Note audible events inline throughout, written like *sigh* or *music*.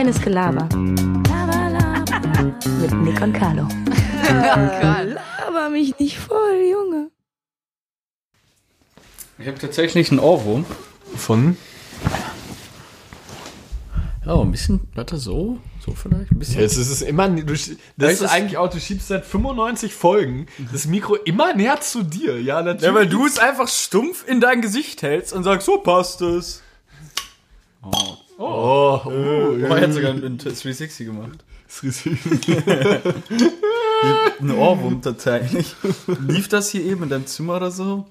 Reines Gelaber. Laber, laber. Mit Nick und Carlo. Laber mich nicht voll, Junge. Ich habe tatsächlich einen Ohrwurm von. Ja, ein bisschen, warte, so, so vielleicht, ein bisschen. Jetzt ist es immer, du, das Weißt ist eigentlich auch, du schiebst seit 95 Folgen das Mikro immer näher zu dir. Ja, natürlich. Ja, weil du es einfach stumpf in dein Gesicht hältst und sagst, so passt es. Oh, oh, Oh, er hat sogar einen 360 gemacht. Ein Ohrwurm tatsächlich. Lief das hier eben in deinem Zimmer oder so?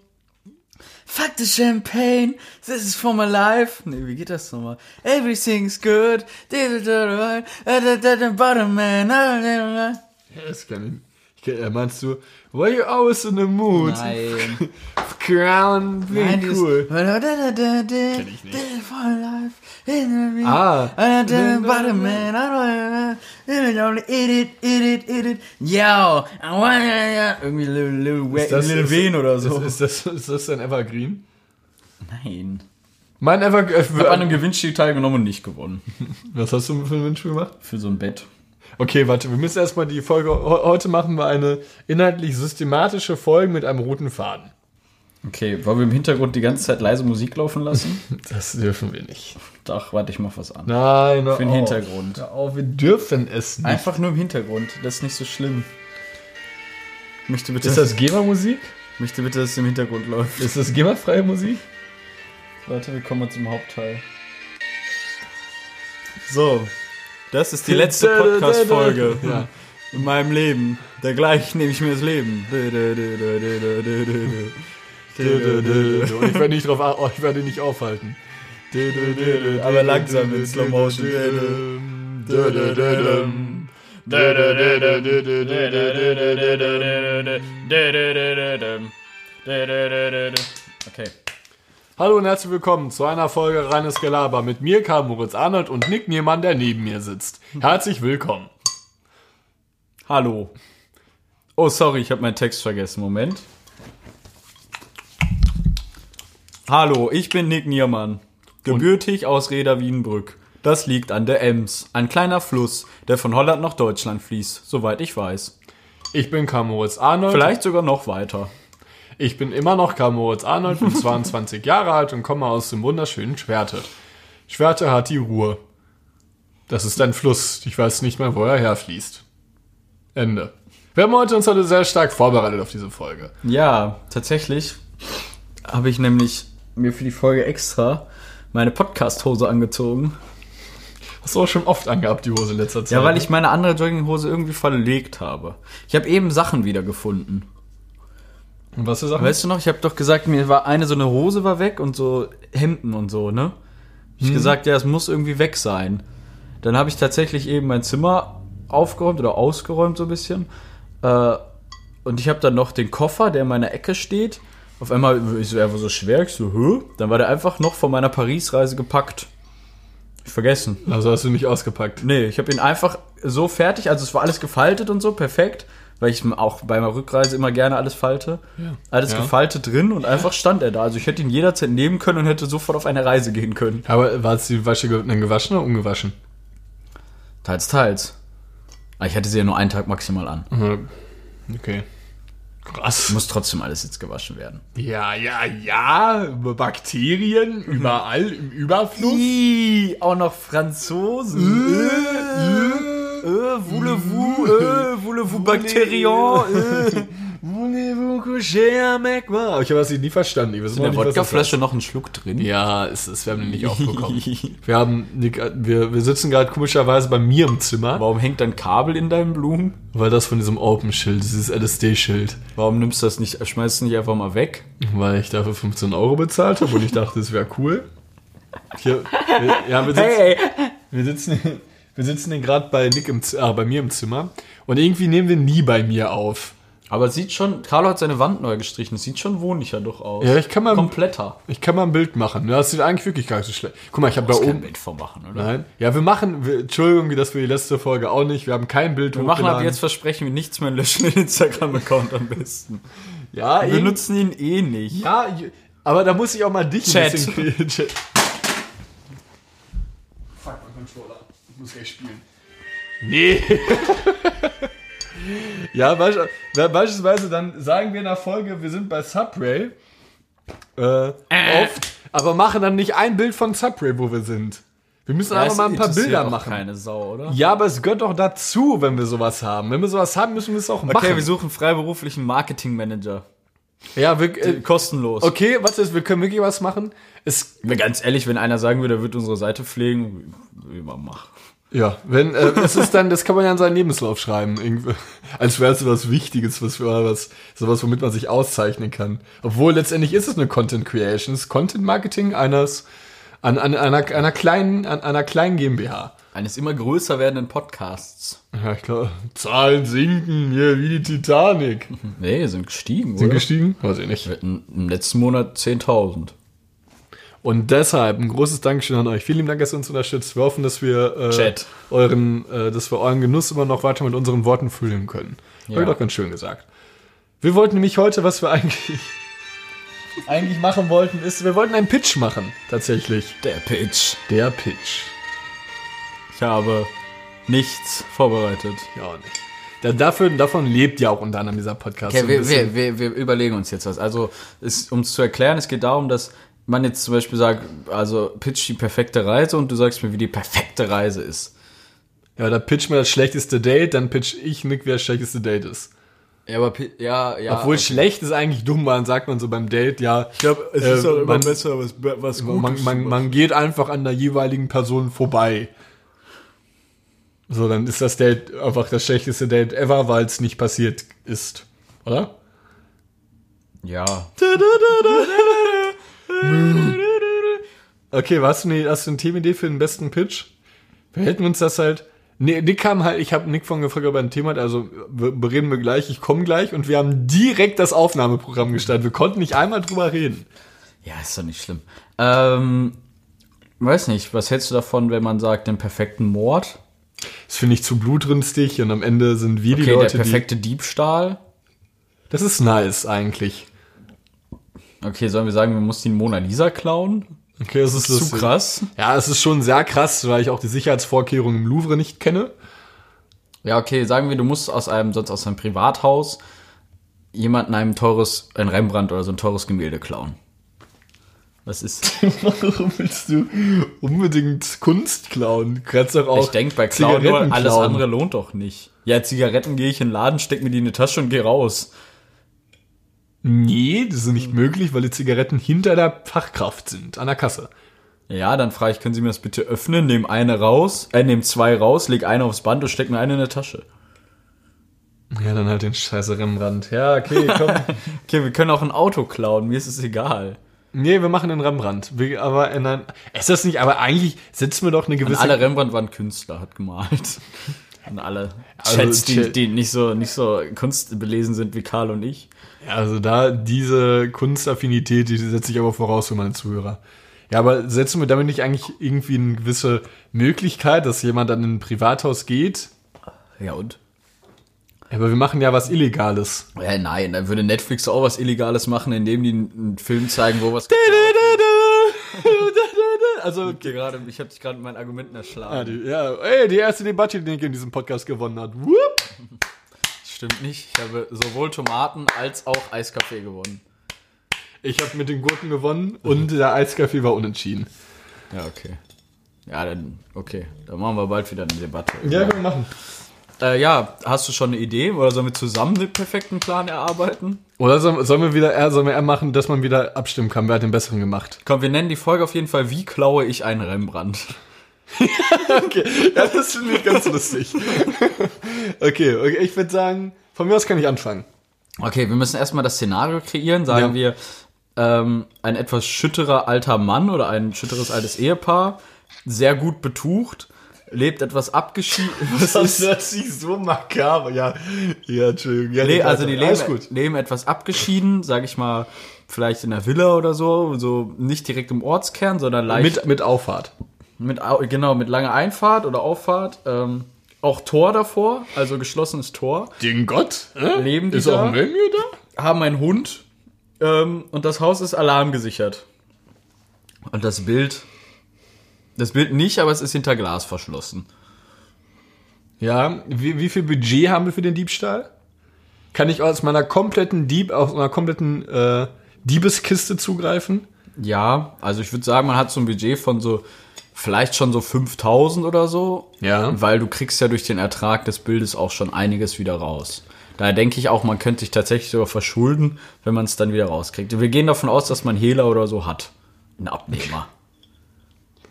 Fuck the champagne, this is for my life. Nee, wie geht das nochmal? Everything's good. Bottom man. Ja, das kann ich. Äh, meinst du, why you always in the mood? Nein. *laughs* Crown, wie Nein, cool. Kenn ich nicht. Ah. Irgendwie Lil, Wayne oder so. Ist, das, ist das dein Evergreen? Nein. Mein Evergreen. Ich habe an einem Gewinnspiel teilgenommen und nicht gewonnen. *laughs* Was hast du für ein Wünsch gemacht? Für so ein Bett. Okay, warte, wir müssen erstmal die Folge. he- Heute machen wir eine inhaltlich systematische Folge mit einem roten Faden. Okay, wollen wir im Hintergrund die ganze Zeit leise Musik laufen lassen? *laughs* Das dürfen wir nicht. Doch, warte, ich mach was an. Nein, Für den auf. Hintergrund. Auf, wir dürfen es nicht. Einfach nur im Hintergrund, das ist nicht so schlimm. Möchte bitte, Ist das GEMA-Musik? möchte bitte, dass es im Hintergrund läuft. Ist das GEMA-freie Musik? Warte, wir kommen zum Hauptteil. So, das ist die letzte Podcast-Folge Ja. in meinem Leben. Dergleichen nehme ich mir das Leben. Und ich werde nicht drauf, oh, ich werde nicht aufhalten. Aber langsam in Slow Motion. Okay. Hallo und herzlich willkommen zu einer Folge Reines Gelaber mit mir, Karl Moritz Arnold und Nick Niemann, der neben mir sitzt. Herzlich willkommen. Hallo. Oh, sorry, ich habe meinen Text vergessen. Moment. Hallo, ich bin Nick Niermann. Gebürtig aus Reda Wienbrück. Das liegt an der Ems, ein kleiner Fluss, der von Holland nach Deutschland fließt, soweit ich weiß. Ich bin Karl Moritz Arnold. Vielleicht sogar noch weiter. Ich bin immer noch Karl Moritz Arnold, bin 22 Jahre alt und komme aus dem wunderschönen Schwerte. Schwerte hat die Ruhr. Das ist ein Fluss. Ich weiß nicht mehr, wo er herfließt. Ende. Wir haben heute uns heute sehr stark vorbereitet auf diese Folge. Ja, tatsächlich habe ich nämlich mir für die Folge extra meine Podcast-Hose angezogen. Hast du auch schon oft angehabt, die Hose in letzter Zeit. Ja, weil ne? ich meine andere Jogginghose irgendwie verlegt habe. Ich habe eben Sachen wiedergefunden. Und was für Sachen? Weißt du noch, ich habe doch gesagt, mir war eine so eine Hose war weg und so Hemden und so, ne? Ich Hm. gesagt, ja, es muss irgendwie weg sein. Dann habe ich tatsächlich eben mein Zimmer aufgeräumt oder ausgeräumt so ein bisschen. Äh, und ich habe dann noch den Koffer, der in meiner Ecke steht. Auf einmal ist er einfach so schwer, ich so, hä? Dann war der einfach noch von meiner Paris-Reise gepackt. Ich vergessen. Also hast du nicht ausgepackt. Nee, ich habe ihn einfach so fertig, also es war alles gefaltet und so, perfekt, weil ich auch bei meiner Rückreise immer gerne alles falte. Alles Ja. gefaltet drin und einfach stand er da. Also ich hätte ihn jederzeit nehmen können und hätte sofort auf eine Reise gehen können. Aber war es die Wäsche ge- dann gewaschen oder ungewaschen? Teils, teils. Aber ich hatte sie ja nur einen Tag maximal an. Mhm. Okay. Krass. Muss trotzdem alles jetzt gewaschen werden. Ja, ja, ja. Bakterien überall im Überfluss. Ih, auch noch Franzosen. Äh, äh, voulez-vous, äh, voulez-vous Bakterien, äh. *laughs* Voulez-vous coucher avec moi? Ich habe das nie verstanden. Ich weiß In der Wodkaflasche noch ein Schluck drin. Ja, es ist, wir haben den nicht *laughs* aufbekommen. wir haben, wir, wir sitzen gerade komischerweise bei mir im Zimmer, Warum hängt dann Kabel in deinen Blumen? weil das von diesem Open-Schild, dieses LSD-Schild, Warum nimmst du das nicht, schmeißt du nicht einfach mal weg? weil ich dafür 15 Euro bezahlt habe und ich dachte, es wäre cool. Hier, wir, ja, wir sitzen, Hey, wir sitzen, wir sitzen hier gerade bei Nick im, Z- ah, bei mir im Zimmer und irgendwie nehmen wir nie bei mir auf. Aber es sieht schon, Carlo hat seine Wand neu gestrichen, es sieht schon wohnlicher doch aus. Ja, ich kann mal, Kompletter. ich kann mal ein Bild machen. Das sieht eigentlich wirklich gar nicht so schlecht. Guck mal, ich habe da Das kein oben. Bild vormachen, oder? Nein. Ja, wir machen, wir, Entschuldigung, wie das für die letzte Folge auch nicht. Wir haben kein Bild Wir machen ab jetzt versprechen wir nichts mehr löschen den Instagram-Account am besten. Ja, Wir nutzen ihn eh nicht. Ja, aber da muss ich auch mal dich Chat. ein bisschen *laughs* kriegen. Chat. Fuck, mein Controller. Muss gleich spielen. Nee. *laughs* ja, beispielsweise dann sagen wir in der Folge, wir sind bei Subway. Äh, oft, aber machen dann nicht ein Bild von Subway, wo wir sind. Wir müssen Ja, einfach mal ein paar Bilder auch machen. Keine Sau, oder? Ja, aber es gehört doch dazu, wenn wir sowas haben. Wenn wir sowas haben, müssen wir es auch machen. Okay, wir suchen freiberuflichen Marketingmanager. ja, wir, äh, Kostenlos. okay, was ist, wir können wirklich was machen. Es, Mir Ganz ehrlich, wenn einer sagen würde, er wird unsere Seite pflegen, immer mach. Ja, wenn, äh, es ist dann, das kann man ja in seinen Lebenslauf schreiben. Irgendwie, als wäre es was Wichtiges, was, für was, sowas, womit man sich auszeichnen kann. Obwohl letztendlich ist es eine Content Creation, es ist Content Marketing eines, an, an einer, einer kleinen, an einer kleinen GmbH. Eines immer größer werdenden Podcasts. Ja, ich glaube, Zahlen sinken hier wie die Titanic. Nee, sind gestiegen, Sind oder? gestiegen? Weiß ich nicht. Im letzten Monat 10.000. Und deshalb ein großes Dankeschön an euch. Vielen lieben Dank, dass ihr uns unterstützt. Wir hoffen, dass wir äh, euren, äh, dass wir euren Genuss immer noch weiter mit unseren Worten füllen können. Ja. Habe ich doch ganz schön gesagt. Wir wollten nämlich heute, was wir eigentlich *laughs* eigentlich machen wollten, ist, wir wollten einen Pitch machen, tatsächlich. Der Pitch. Der Pitch. Ich habe nichts vorbereitet. Ja, auch nicht. Da, dafür, davon lebt ja auch unter anderem dieser Podcast. Okay, wir, wir, wir, wir überlegen uns jetzt was. Also, um es zu erklären, es geht darum, dass man jetzt zum Beispiel sagt, also pitch die perfekte Reise und du sagst mir, wie die perfekte Reise ist. ja, da pitch mir das schlechteste Date, dann pitch ich Nick, wer das schlechteste Date ist. Ja, aber ja, ja. Obwohl schlecht ist eigentlich dumm, man sagt man so beim Date, ja. ich glaube, es äh, ist auch immer man- besser, was, was man, man, man geht einfach an der jeweiligen Person vorbei. So, dann ist das Date einfach das schlechteste Date ever, weil es nicht passiert ist. Oder? Ja. *laughs* Okay, hast du, eine, hast du eine Themenidee für den besten Pitch? Wir hätten uns das halt. Nee, Nick kam halt, ich habe Nick von gefragt, ob er ein Thema hat, also bereden wir gleich, ich komme gleich und wir haben direkt das Aufnahmeprogramm gestartet. Wir konnten nicht einmal drüber reden. Ja, ist doch nicht schlimm. Ähm, weiß nicht, was hältst du davon, wenn man sagt, den perfekten Mord? Das finde ich zu blutrünstig und am Ende sind wir die Okay, Leute, der perfekte Diebstahl. die. Das ist nice eigentlich. Okay, sollen wir sagen, wir mussten die Mona Lisa klauen? Okay, das ist Zu lustig. krass. Ja, es ist schon sehr krass, weil ich auch die Sicherheitsvorkehrungen im Louvre nicht kenne. Ja, okay, sagen wir, du musst aus einem, sonst aus einem Privathaus jemanden einem teures, ein Rembrandt oder so ein teures Gemälde klauen. Was ist? *laughs* Warum willst du unbedingt Kunst klauen? Kannst doch auch Ich denke bei Klauen alles klauen. andere lohnt doch nicht. Ja, Zigaretten gehe ich in den Laden, steck mir die in die Tasche und geh raus. Nee, das ist nicht möglich, weil die Zigaretten hinter der Fachkraft sind, an der Kasse. Ja, dann frage ich, können Sie mir das bitte öffnen? Nehm eine raus, äh, nehm zwei raus, leg eine aufs Band und steck mir eine in der Tasche. Ja, dann halt den scheiße Rembrandt. Ja, okay, *laughs* komm. Okay, wir können auch ein Auto klauen, mir ist es egal. nee, wir machen den Rembrandt. Wir, aber in ein, ist das nicht, aber eigentlich setzen wir doch eine gewisse... alle Rembrandt waren Künstler, hat gemalt. *laughs* Und alle Also, Chats, die, die nicht so, nicht so kunstbelesen sind wie Karl und ich. Ja, also da, diese Kunstaffinität, die setze ich aber voraus für meine Zuhörer. Ja, aber setzen wir damit nicht eigentlich irgendwie eine gewisse Möglichkeit, dass jemand dann in ein Privathaus geht? Ja, und? Aber wir machen ja was Illegales. Ja, nein, dann würde Netflix auch was Illegales machen, indem die einen Film zeigen, wo was. *laughs* Also, gerade, ich habe dich gerade mit meinen Argumenten erschlagen. ja, die, ja, ey, die erste Debatte, die Nick in diesem Podcast gewonnen hat. Whoop. Stimmt nicht. Ich habe sowohl Tomaten als auch Eiskaffee gewonnen. Ich habe mit den Gurken gewonnen und der Eiskaffee war unentschieden. Ja, okay. Ja, dann, okay. Dann machen wir bald wieder eine Debatte. Ja, können wir machen. Äh, ja, hast du schon eine Idee? Oder sollen wir zusammen den perfekten Plan erarbeiten? Oder sollen, sollen wir wieder eher, sollen wir eher machen, dass man wieder abstimmen kann, wer hat den besseren gemacht? Komm, wir nennen die Folge auf jeden Fall, wie klaue ich einen Rembrandt? *laughs* Okay, ja, das finde ich ganz lustig. *laughs* Okay, okay, ich würde sagen, von mir aus kann ich anfangen. Okay, wir müssen erstmal das Szenario kreieren. Sagen Ja. wir, ähm, ein etwas schütterer alter Mann oder ein schütteres altes Ehepaar, sehr gut betucht, lebt etwas abgeschieden. *laughs* Was ist? hört sich so makaber. Ja, ja, Entschuldigung. Ja, geht also die leben, leben etwas abgeschieden, sag ich mal, vielleicht in einer Villa oder so, so nicht direkt im Ortskern, sondern leicht Mit, mit Auffahrt. Mit, au- genau, mit langer Einfahrt oder Auffahrt. Ähm, auch Tor davor, also geschlossenes Tor. Den Gott? Äh? Leben die Ist da? auch ein da? Haben einen Hund ähm, und das Haus ist alarmgesichert. Und das Bild, das Bild nicht, aber es ist hinter Glas verschlossen. Ja, wie, wie viel Budget haben wir für den Diebstahl? Kann ich aus meiner kompletten Dieb, aus meiner kompletten äh, Diebeskiste zugreifen? Ja, also ich würde sagen, man hat so ein Budget von so vielleicht schon so 5000 oder so. Ja. Weil du kriegst ja durch den Ertrag des Bildes auch schon einiges wieder raus. Daher denke ich auch, man könnte sich tatsächlich sogar verschulden, wenn man es dann wieder rauskriegt. Wir gehen davon aus, dass man Hehler oder so hat. Ein Abnehmer.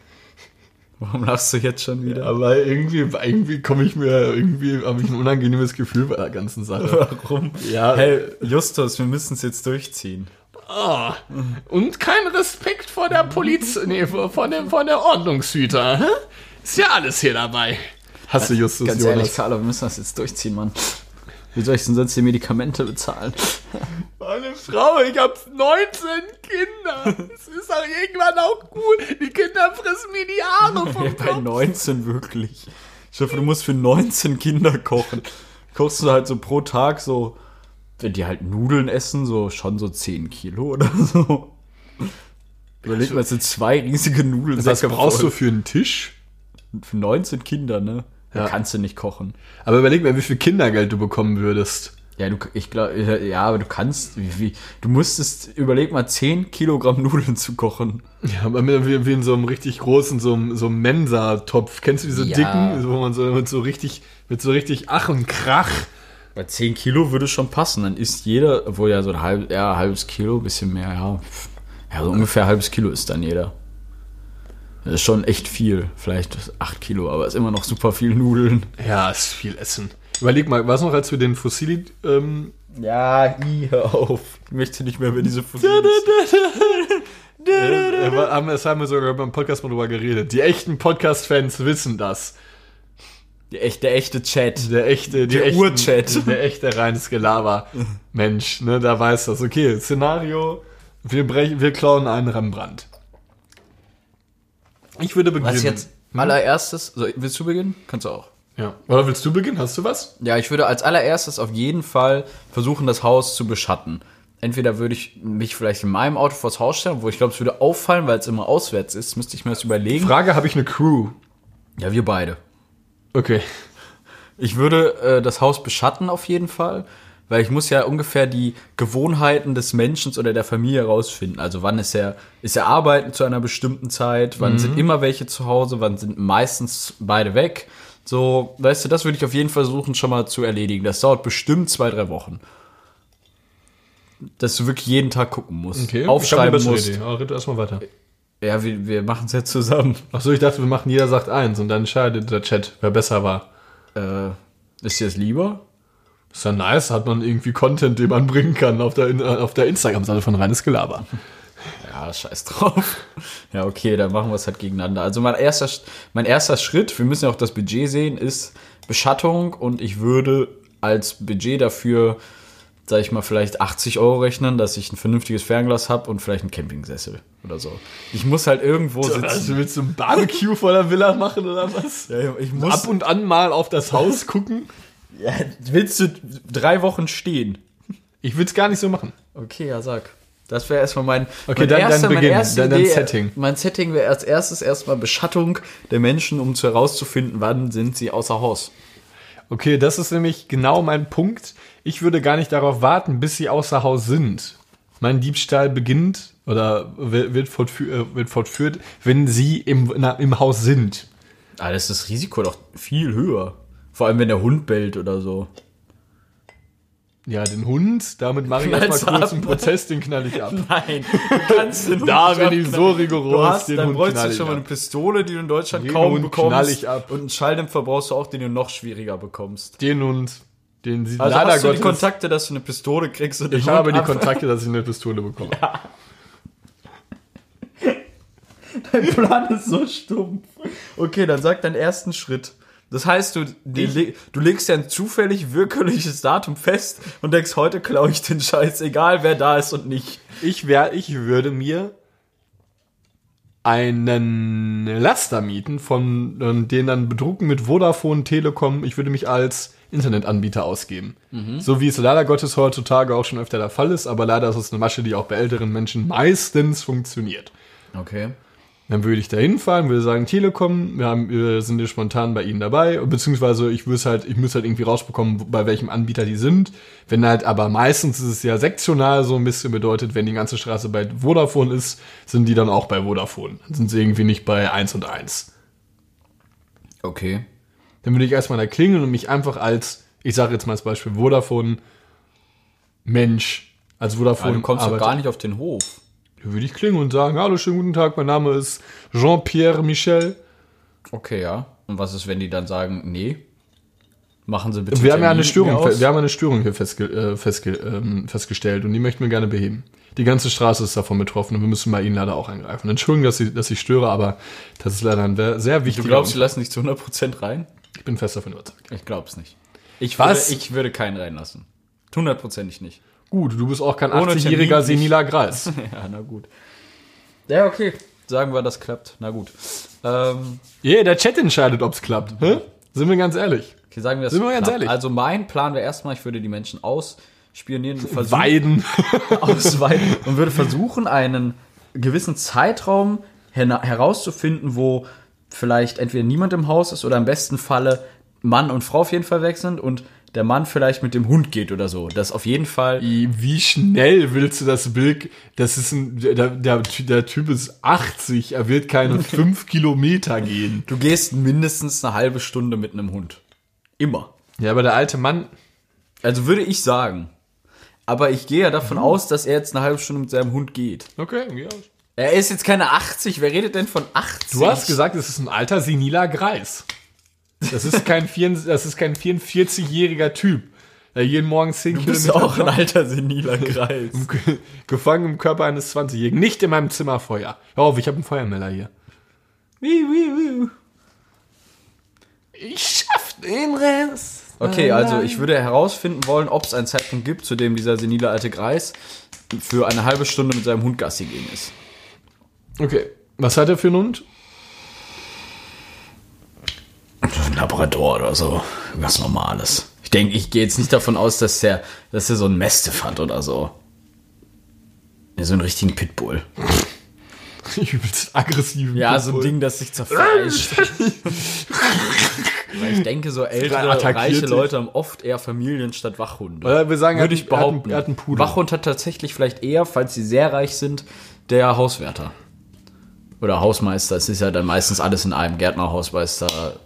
*laughs* Warum lachst du jetzt schon wieder? Aber irgendwie, irgendwie komme ich mir, irgendwie habe ich ein unangenehmes Gefühl bei der ganzen Sache. *laughs* Warum? Ja. Hey, Justus, wir müssen es jetzt durchziehen. Ah, und kein Respekt vor der Poliz, nee, vor, vor, dem, vor der Ordnungshüter. hä? Ist ja alles hier dabei. Hast du Justus Ganz Jonas? ehrlich, Carlo, wir müssen das jetzt durchziehen, Mann. Wie soll ich denn sonst die Medikamente bezahlen? Meine Frau, ich hab 19 Kinder. Es ist doch irgendwann auch gut. Die Kinder fressen mir die Haare vom Bei Kopf. 19 wirklich. Ich hoffe, du musst für 19 Kinder kochen. Kochst du halt so pro Tag so, wenn die halt Nudeln essen, so schon so 10 Kilo oder *laughs* so. Überleg mal, es sind zwei riesige Nudeln. Was brauchst du für einen Tisch? Für 19 Kinder, ne? Da Ja. kannst du nicht kochen. Aber überleg mal, wie viel Kindergeld du bekommen würdest. Ja, du, ich glaube, ja, aber du kannst, wie, wie, du musstest, überleg mal, 10 Kilogramm Nudeln zu kochen. Ja, aber mit- wie, wie in so einem richtig großen, so einem, so einem Mensa-Topf. Kennst du diese Ja. dicken, wo man so mit so richtig, mit so richtig Ach und Krach. Bei 10 Kilo würde es schon passen. Dann isst jeder, obwohl ja so ein halb, ja, ein halbes Kilo, bisschen mehr, ja. Ja, so ungefähr ein halbes Kilo ist dann jeder. Das ist schon echt viel. Vielleicht 8 Kilo, aber ist immer noch super viel Nudeln. Ja, ist viel Essen. Überleg mal, was noch, als wir den Fossili, ähm, Ja, i, hör auf. Ich möchte nicht mehr über diese wir haben, das haben wir sogar beim Podcast mal drüber geredet. Die echten Podcast-Fans wissen das. Der echte, der echte Chat. Der echte, die Der Urchat. *laughs* Der echte reines Gelaber. *laughs* Mensch, ne, da weiß das. Okay, Szenario, wir brechen, wir klauen einen Rembrandt. Ich würde beginnen. Was jetzt allererstes, so, willst du beginnen? Kannst du auch. Ja. Oder willst du beginnen? Hast du was? Ja, ich würde als allererstes auf jeden Fall versuchen, das Haus zu beschatten. Entweder würde ich mich vielleicht in meinem Auto vors Haus stellen, wo ich glaube, es würde auffallen, weil es immer auswärts ist, müsste ich mir das überlegen. Frage, habe ich eine Crew? ja, wir beide. Okay. Ich würde äh, das Haus beschatten auf jeden Fall, weil ich muss ja ungefähr die Gewohnheiten des Menschen oder der Familie herausfinden. Also wann ist er, ist er arbeiten zu einer bestimmten Zeit, wann sind immer welche zu Hause, wann sind meistens beide weg. So, weißt du, das würde ich auf jeden Fall versuchen schon mal zu erledigen. Das dauert bestimmt zwei, drei Wochen. Dass du wirklich jeden Tag gucken musst. Okay. Aufschreiben ich musst. Idee. Aber red erstmal weiter. Ja, wir, wir machen es jetzt zusammen. Achso, ich dachte, wir machen jeder sagt eins und dann entscheidet der Chat, wer besser war. Äh, ist dir das lieber? Ist ja nice, hat man irgendwie Content, den man bringen kann auf der, auf der Instagram-Seite von Reines Gelaber. *laughs* Ja, scheiß drauf. Ja, okay, dann machen wir es halt gegeneinander. Also mein erster, mein erster Schritt, wir müssen ja auch das Budget sehen, ist Beschattung und ich würde als Budget dafür, sag ich mal, vielleicht 80 Euro rechnen, dass ich ein vernünftiges Fernglas habe und vielleicht einen Campingsessel oder so. Ich muss halt irgendwo Also sitzen. willst du ein Barbecue vor der Villa machen oder was? Ja, ich muss, Ab und an mal auf das Haus gucken? ja, willst du drei Wochen stehen? Ich will's gar nicht so machen. Okay, ja, sag. Das wäre erstmal mein, Okay, mein dann- dann erster, meine Beginn, erste dann- dann Idee. Setting. Mein Setting wäre als erstes erstmal Beschattung der Menschen, um zu herauszufinden, wann sind sie außer Haus. Okay, das ist nämlich genau mein Punkt. Ich würde gar nicht darauf warten, bis sie außer Haus sind. Mein Diebstahl beginnt oder wird, wird, fortfü äh, wird fortführt, wenn sie im, na, im Haus sind. Ah, das ist das Risiko doch viel höher. Vor allem, wenn der Hund bellt oder so. Ja, den Hund, damit mache ich erstmal kurz einen Prozess, den knall ich ab. Nein, du kannst den *laughs* Hund Da bin ich so rigoros, Du hast, den dann Hund bräuchst du schon mal eine Pistole, die du in Deutschland Den kaum Hund bekommst. knall ich ab. Und einen Schalldämpfer brauchst du auch, den du noch schwieriger bekommst. Den Hund, den sie Also leider hast du die Gottes. Kontakte, dass du eine Pistole kriegst und den ich Hund habe die ab- Kontakte, dass ich eine Pistole bekomme. Dein Plan ist so stumpf. Okay, dann sag deinen ersten Schritt. Das heißt, du, die, du legst ja ein zufällig willkürliches Datum fest und denkst, heute klaue ich den Scheiß, egal wer da ist und nicht. Ich, wär, ich würde mir einen Laster mieten, von äh, den dann bedrucken mit Vodafone, Telekom. Ich würde mich als Internetanbieter ausgeben. So wie es leider Gottes heutzutage auch schon öfter der Fall ist, aber leider ist es eine Masche, die auch bei älteren Menschen meistens funktioniert. Okay. Dann würde ich da hinfahren, würde sagen, Telekom, wir, haben, wir sind hier spontan bei Ihnen dabei, beziehungsweise ich würde halt, ich müsste halt irgendwie rausbekommen, bei welchem Anbieter die sind. Wenn halt, aber meistens ist es ja sektional so ein bisschen bedeutet, wenn die ganze Straße bei Vodafone ist, sind die dann auch bei Vodafone. Dann sind sie irgendwie nicht bei 1 und 1. Okay. Dann würde ich erstmal da klingeln und mich einfach als, ich sage jetzt mal als Beispiel Vodafone Mensch, als Vodafone Aber du kommst doch gar nicht auf den Hof. Dann würde ich klingeln und sagen, hallo, schönen guten Tag, mein Name ist Jean-Pierre Michel. Okay, ja. Und was ist, wenn die dann sagen, nee? Machen Sie bitte. Wir haben ja eine Störung, wir haben eine Störung hier festge äh, festge ähm, festgestellt und die möchten wir gerne beheben. Die ganze Straße ist davon betroffen und wir müssen bei Ihnen leider auch eingreifen. Entschuldigung, dass ich, dass ich störe, aber das ist leider ein sehr- sehr Du wichtiger. glaubst, die lassen dich zu 100% rein? ich bin fest davon überzeugt. Ich glaub's nicht. Ich Was? Würde, ich würde keinen reinlassen. Hundertprozentig nicht. Gut, du bist auch kein Ohne 80-jähriger Termin seniler Greis. *laughs* ja, na gut. Ja, okay. Sagen wir, das klappt. Na gut. Ähm, Yeah, der Chat entscheidet, ob's klappt. Hä? Sind wir ganz ehrlich. okay, sagen wir es Sind wir ganz klappt. ehrlich? Also mein Plan wäre erstmal, ich würde die Menschen ausspionieren, *laughs* versuchen, Weiden. *laughs* ausweiten und würde versuchen, einen gewissen Zeitraum her herauszufinden, wo vielleicht entweder niemand im Haus ist oder im besten Falle Mann und Frau auf jeden Fall weg sind und der Mann vielleicht mit dem Hund geht oder so. Das auf jeden Fall. Wie schnell willst du das Bild? Das ist ein, der, der, der Typ ist 80, er wird keine *laughs* 5 Kilometer gehen. Du gehst mindestens eine halbe Stunde mit einem Hund. Immer. Ja, aber der alte Mann, Also würde ich sagen. Aber ich gehe ja davon aus, dass er jetzt eine halbe Stunde mit seinem Hund geht. okay, ja. Er ist jetzt keine 80. Wer redet denn von 80? Du hast gesagt, es ist ein alter seniler Greis. Das ist kein, 44 das ist kein 44-jähriger Typ, der jeden Morgen 10 du bist Kilometer auch ein alter seniler Kreis. ge- gefangen im Körper eines 20-Jährigen. Nicht in meinem Zimmer Feuer. Hör auf, ich habe einen Feuermelder hier. Ich schaff den Rest. Okay, also ich würde herausfinden wollen, ob es einen Zeitpunkt gibt, zu dem dieser senile alte Greis für eine halbe Stunde mit seinem Hund Gassi gehen ist. Okay, was hat er für einen Hund? Ein Labrador oder so. Was Normales. Ich denke, ich gehe jetzt nicht davon aus, dass der, dass er so einen Mastiff hat oder so. Ja, so einen richtigen Pitbull. *laughs* Übelst aggressiven Ja, so ein Pitbull. Ding, das sich zerfleischt. Weil ich denke, so ältere, reiche dich. Leute haben oft eher Familien statt Wachhunde. Oder wir sagen, Würde ich behaupten. Er hat, einen- er hat einen. Wachhund hat tatsächlich vielleicht eher, falls sie sehr reich sind, der Hauswärter. Oder Hausmeister. Es ist ja dann meistens alles in einem. Gärtner, Hausmeister,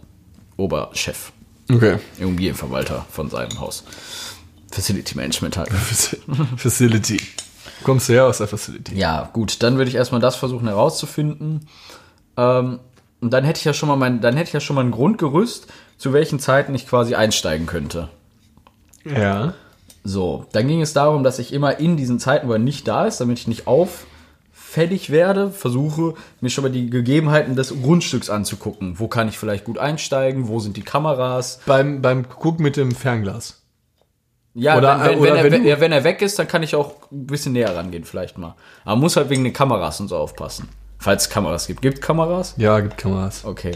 Oberchef. Okay. Immobilienverwalter von seinem Haus. Facility Management halt. *laughs* Facility. Kommst du her aus der Facility? Ja, gut, dann würde ich erstmal das versuchen herauszufinden. Ähm, und dann hätte ich ja schon mal mein, dann hätte ich ja schon mal ein Grundgerüst, zu welchen Zeiten ich quasi einsteigen könnte. Ja. So, dann ging es darum, dass ich immer in diesen Zeiten, wo er nicht da ist, damit ich nicht auffällig werde, versuche, mir schon mal die Gegebenheiten des Grundstücks anzugucken. Wo kann ich vielleicht gut einsteigen? Wo sind die Kameras? Beim, beim Guck mit dem Fernglas. Ja, Oder- wenn, wenn, oder wenn, er, wenn ja, wenn er weg ist, dann kann ich auch ein bisschen näher rangehen, vielleicht mal. Aber man muss halt wegen den Kameras und so aufpassen. Falls es Kameras gibt. Gibt Kameras? Ja, gibt Kameras. Okay.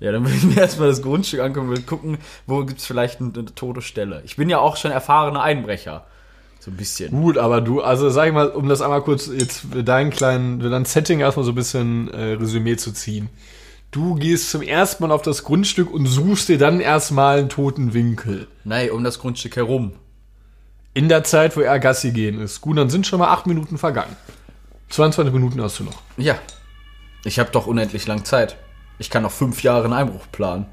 Ja, dann würde ich mir *laughs* erstmal das Grundstück angucken und gucken, wo gibt es vielleicht eine, eine tote Stelle. Ich bin ja auch schon erfahrener Einbrecher. So ein bisschen. Gut, aber du, also sag ich mal, um das einmal kurz jetzt für deinen kleinen, für dein Setting erstmal so ein bisschen äh, Resümee zu ziehen. Du gehst zum ersten Mal auf das Grundstück und suchst dir dann erstmal einen toten Winkel. Nein, um das Grundstück herum. In der Zeit, wo er Gassi gehen ist. Gut, dann sind schon mal acht Minuten vergangen. 22 Minuten hast du noch. Ja. Ich habe doch unendlich lang Zeit. Ich kann noch fünf Jahre einen Einbruch planen.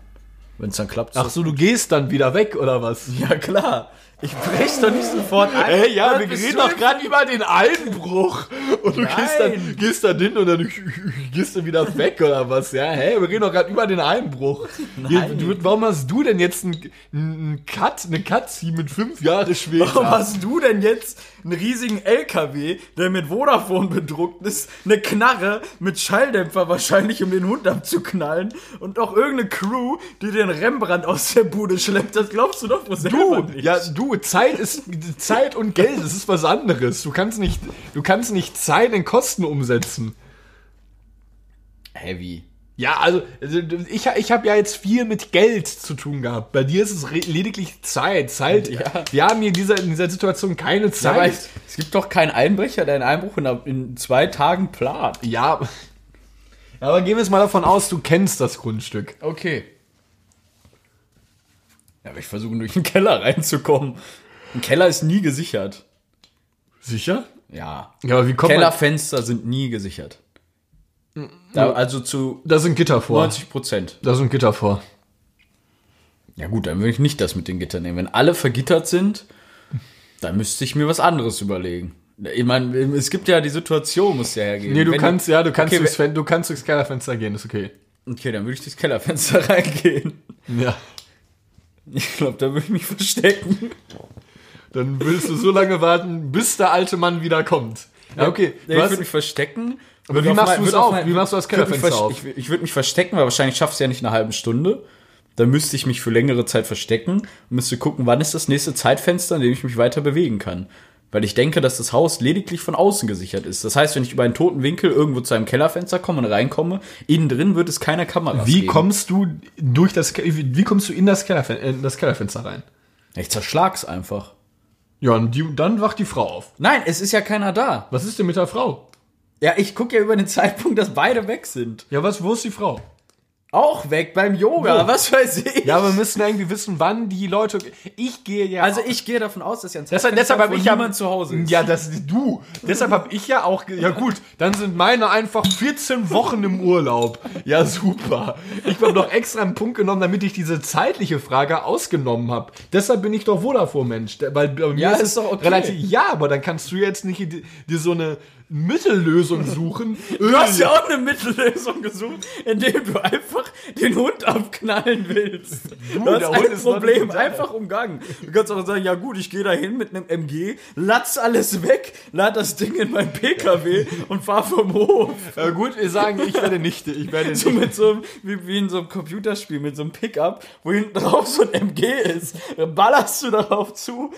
Wenn es dann klappt. Ach so, du gehst dann wieder weg, oder was? Ja, klar. Ich brech doch nicht sofort ein. Ey, ja, wir reden doch gerade über den Einbruch. Und du gehst dann, gehst dann hin und dann *laughs* gehst du wieder weg oder was? Ja, hey, wir reden doch gerade über den Einbruch. *laughs* Nein. Du, warum hast du denn jetzt einen, einen Cut, eine Cutscene mit fünf Jahre später? Warum hast du denn jetzt einen riesigen LKW, der mit Vodafone bedruckt ist, eine Knarre mit Schalldämpfer wahrscheinlich, um den Hund abzuknallen und auch irgendeine Crew, die den Rembrandt aus der Bude schleppt? Das glaubst du doch wohl selber Du, nicht. ja, du, Zeit ist Zeit und Geld, das ist was anderes. Du kannst nicht, du kannst nicht Zeit in Kosten umsetzen. Heavy. Ja, also also, ich, ich habe ja jetzt viel mit Geld zu tun gehabt. Bei dir ist es lediglich Zeit. Zeit. Ja. Wir haben hier in dieser, in dieser Situation keine Ja, Zeit. es, es gibt doch keinen Einbrecher, der einen Einbruch in, in zwei Tagen plant. Ja, Aber gehen wir jetzt mal davon aus, du kennst das Grundstück. Okay. Ja, aber ich versuche durch den Keller *laughs* reinzukommen. Ein Keller ist nie gesichert. Sicher? Ja. Ja, aber wie kommt. Kellerfenster sind nie gesichert. Da, also zu Da sind Gitter vor. 90 Prozent. Da sind Gitter vor. Ja gut, dann würde ich nicht das mit den Gittern nehmen. Wenn alle vergittert sind, dann müsste ich mir was anderes überlegen. Ich meine, es gibt ja die Situation, muss ja hergeben. Nee, du Wenn kannst, ja, du kannst, Okay, durchs, du kannst durchs Kellerfenster gehen, ist okay. Okay, dann würde ich durchs Kellerfenster *laughs* reingehen. Ja. Ich glaube, da würde ich mich verstecken. Dann willst du so lange warten, bis der alte Mann wieder kommt. Ja, okay. Ja, Du ich würde mich verstecken. Aber wie machst du's würde auf mein- Wie machst du das Kellerfenster auf? Ich, ich würde mich verstecken, weil wahrscheinlich schaffst du ja nicht eine halbe Stunde. Dann müsste ich mich für längere Zeit verstecken und müsste gucken, wann ist das nächste Zeitfenster, in dem ich mich weiter bewegen kann. Weil ich denke, dass das Haus lediglich von außen gesichert ist. Das heißt, wenn ich über einen toten Winkel irgendwo zu einem Kellerfenster komme und reinkomme, innen drin wird es keine Kameras wie geben. kommst du durch das, wie wie kommst du in das, Kellerfen in das Kellerfenster rein? Ich zerschlag's einfach. Ja, und die, dann wacht die Frau auf. Nein, es ist ja keiner da. Was ist denn mit der Frau? Ja, ich gucke ja über den Zeitpunkt, dass beide weg sind. Ja, was, wo ist die Frau? Auch weg beim Yoga, Wo? was weiß ich. Ja, wir müssen irgendwie wissen, wann die Leute. Ich gehe ja. Also ich gehe davon aus, dass ja ein Deshalb, deshalb habe ich ja niemand zu Hause ist. Ja, das du. Deshalb habe ich ja auch. Ja gut, dann sind meine einfach 14 Wochen im Urlaub. Ja super. Ich habe doch extra einen Punkt genommen, damit ich diese zeitliche Frage ausgenommen habe. Deshalb bin ich doch Vodafone-Mensch, der- weil bei mir Ja, ist ist es doch okay. relativ. Ja, aber dann kannst du jetzt nicht dir so eine Mittellösung *laughs* suchen. Du hast ja auch eine Mittellösung gesucht, indem du einfach den Hund abknallen willst. Du, hast ein ist noch Problem einfach umgangen. Du kannst auch sagen, ja gut, ich gehe da hin mit einem MG, latz alles weg, lad das Ding in mein PKW und fahr vom Hof. Ja, gut, wir sagen, ich werde nicht. Ich werde *laughs* So nicht. mit so einem, wie, wie in so einem Computerspiel, mit so einem Pickup, wo hinten drauf so ein MG ist. Ballerst du darauf zu,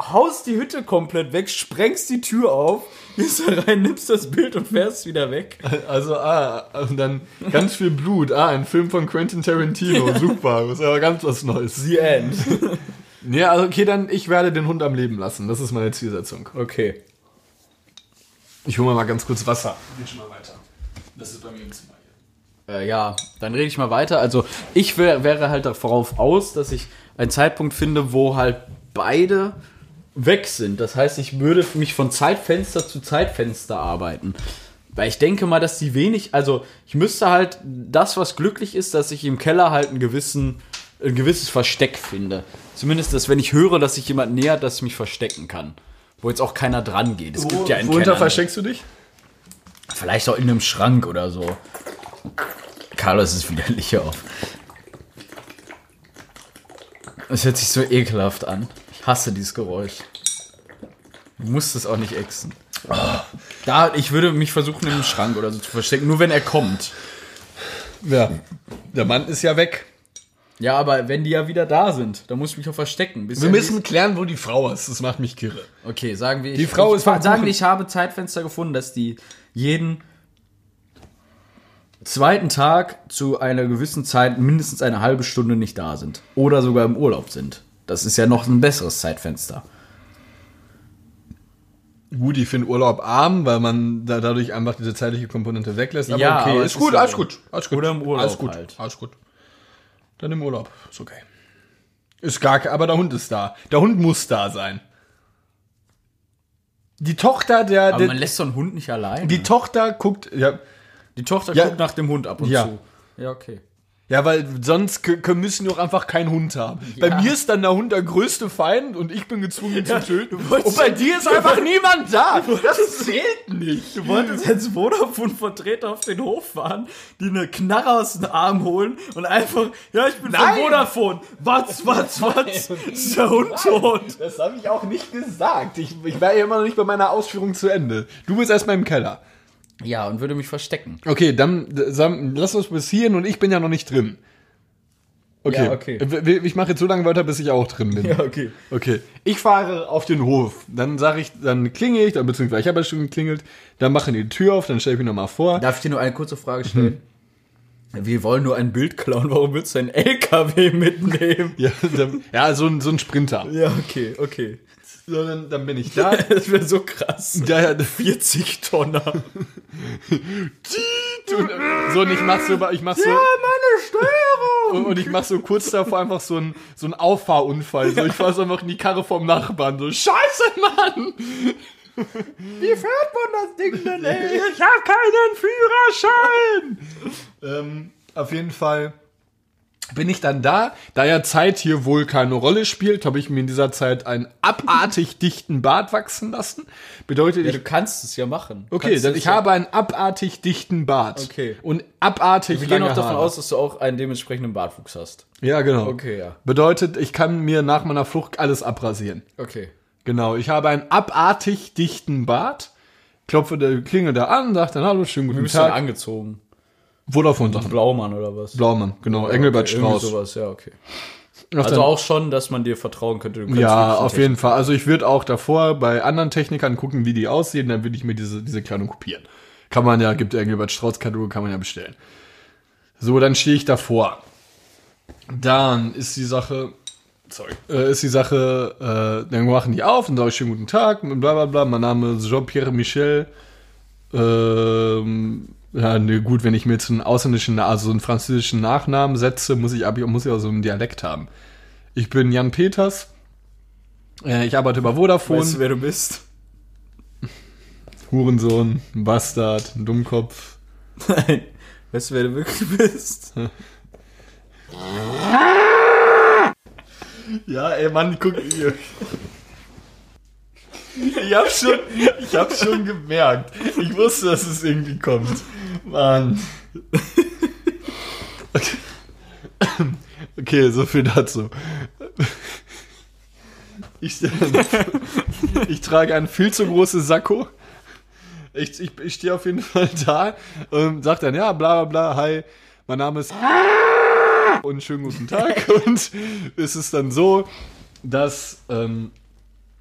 haust die Hütte komplett weg, sprengst die Tür auf, gehst da rein, nimmst das Bild und fährst wieder weg. Also, ah, und dann ganz viel Blut. Ah, ein Film von Quentin Tarantino. Super. Das ist aber ganz was Neues. The End. *laughs* Ja, also okay, dann ich werde den Hund am Leben lassen. Das ist meine Zielsetzung. Okay. Ich hole mal ganz kurz Wasser. Geht schon mal weiter. Das ist bei mir im Zimmer hier. Äh, ja, dann rede ich mal weiter. Also ich wär, wäre halt darauf aus, dass ich einen Zeitpunkt finde, wo halt beide weg sind. Das heißt, ich würde mich von Zeitfenster zu Zeitfenster arbeiten. Weil ich denke mal, dass die wenig, also ich müsste halt das, was glücklich ist, dass ich im Keller halt einen gewissen, ein gewisses Versteck finde. Zumindest, dass wenn ich höre, dass sich jemand nähert, dass ich mich verstecken kann. Wo jetzt auch keiner dran geht. Es gibt ja in Worunter versteckst du dich? Vielleicht auch in einem Schrank oder so. Carlos ist widerlich auf. Es hört sich so ekelhaft an. Ich hasse dieses Geräusch. Du musst es auch nicht exen. Da, ich würde mich versuchen, in einem Schrank oder so zu verstecken, nur wenn er kommt. Ja. Der Mann ist ja weg. Ja, aber wenn die ja wieder da sind, dann muss ich mich auch verstecken. Bis Wir er müssen klären, wo die Frau ist. Das macht mich kirre. Okay, sagen wir. Die ich, Frau ich, ist Sagen Kuchen. wir, ich habe Zeitfenster gefunden, dass die jeden zweiten Tag zu einer gewissen Zeit mindestens eine halbe Stunde nicht da sind. Oder sogar im Urlaub sind. Das ist ja noch ein besseres Zeitfenster. Gut, ich finde Urlaub arm, weil man da dadurch einfach diese zeitliche Komponente weglässt. Aber Ja, okay, aber ist gut, ist ja- alles gut, alles gut. Oder im Urlaub Alles gut, halt. alles gut. Dann im Urlaub, ist okay. Ist gar aber der Hund ist da. Der Hund muss da sein. Die Tochter der, Aber der man lässt so einen Hund nicht allein. die Tochter guckt, ja, die Tochter Ja. guckt nach dem Hund ab und Ja. zu. Ja, okay. Ja, weil sonst müssen wir auch einfach keinen Hund haben. Bei mir ist dann der Hund der größte Feind und ich bin gezwungen ihn zu töten. Und bei dir ist einfach *laughs* niemand da. Das zählt nicht. Du wolltest als Vodafone-Vertreter auf den Hof fahren, die eine Knarre aus dem Arm holen und einfach, ja, ich bin Nein. von Vodafone. Was, was, was? Ist der Hund tot? Das habe ich auch nicht gesagt. Ich, ich war ja immer noch nicht bei meiner Ausführung zu Ende. Du bist erstmal im Keller. Ja, und würde mich verstecken. Okay, dann Sam, lass uns bis hierhin und ich bin ja noch nicht drin. Okay. Ja, okay. Ich mache jetzt so lange weiter, bis ich auch drin bin. *laughs* okay. Okay. Ich fahre auf den Hof. Dann sage ich, dann klingel ich, dann beziehungsweise ich habe ja schon geklingelt. Dann mache ich die Tür auf, dann stelle ich mich nochmal vor. Darf ich dir nur eine kurze Frage stellen? Wir wollen nur ein Bild klauen, warum willst du einen LKW mitnehmen? *laughs* Ja, dann, ja so, ein, so ein Sprinter. Ja, okay, okay. So, dann, bin ich da. *laughs* Das wäre so krass. ja, ja, 40 Tonner. *laughs* So, und ich mach so, ich mach so. Ja, meine Steuerung! Und, und ich mach so kurz davor einfach so ein, so Auffahrunfall. So, ich fahr so einfach in die Karre vom Nachbarn. So, Scheiße, Mann! *laughs* Wie fährt man das Ding denn, ey? Ich hab keinen Führerschein! ähm, auf jeden Fall bin ich dann da. Da ja Zeit hier wohl keine Rolle spielt, habe ich mir in dieser Zeit einen abartig *laughs* dichten Bart wachsen lassen. Bedeutet, Ja, ich du kannst es ja machen. Du Okay, dann ich ja- habe einen abartig dichten Bart. Okay. Und abartig Wir gehen auch davon Haare. aus, dass du auch einen dementsprechenden Bartwuchs hast. Ja, genau. Okay, ja. Bedeutet, ich kann mir nach meiner Flucht alles abrasieren. Okay. Genau, ich habe einen abartig dichten Bart. Klopfe der Klinge da an, sagt dann Hallo, schönen Du guten bist dann Tag. angezogen. Vodafone Sachen. Blaumann oder was? Blaumann, genau, Engelbert okay, Strauß. Sowas, ja, okay. Also auch schon, dass man dir vertrauen könnte. Ja, auf jeden Fall. Also ich würde auch davor bei anderen Technikern gucken, wie die aussehen, dann würde ich mir diese, diese Kleidung kopieren. Kann man ja, gibt Engelbert Strauß Katalog, kann man ja bestellen. So, dann stehe ich davor. Dann ist die Sache, sorry, äh, ist die Sache, äh, dann machen die auf und sage ich schönen guten Tag, bla bla bla, mein Name ist Jean-Pierre Michel. Ähm, ja, ne, gut, wenn ich mir jetzt einen ausländischen, also einen französischen Nachnamen setze, muss ich, aber muss ich auch so einen Dialekt haben. Ich bin Jan Peters. Äh, ich arbeite bei Vodafone. Weißt du, wer du bist? Hurensohn, Bastard, Dummkopf. Nein. Weißt du, wer du wirklich bist? *laughs* Ja, ey, Mann, guck hier. Ich hab schon, ich hab schon gemerkt. Ich wusste, dass es irgendwie kommt. Mann. Okay, okay so viel dazu. Ich, ich trage ein viel zu großes Sakko. Ich, ich, ich stehe auf jeden Fall da und sag dann, ja, bla bla bla, hi, mein Name ist und schönen guten Tag. *laughs* Und es ist dann so, dass ähm,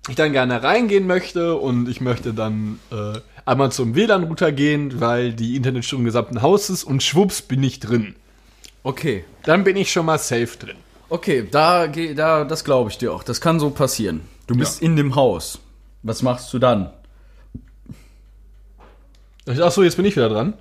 ich dann gerne reingehen möchte und ich möchte dann äh, einmal zum WLAN-Router gehen, weil die Internetstörung im gesamten Haus ist und schwupps bin ich drin. Okay. Dann bin ich schon mal safe drin. Okay, da, geh- da das glaube ich dir auch. Das kann so passieren. Du bist in dem Haus. Was machst du dann? Ach so, jetzt bin ich wieder dran.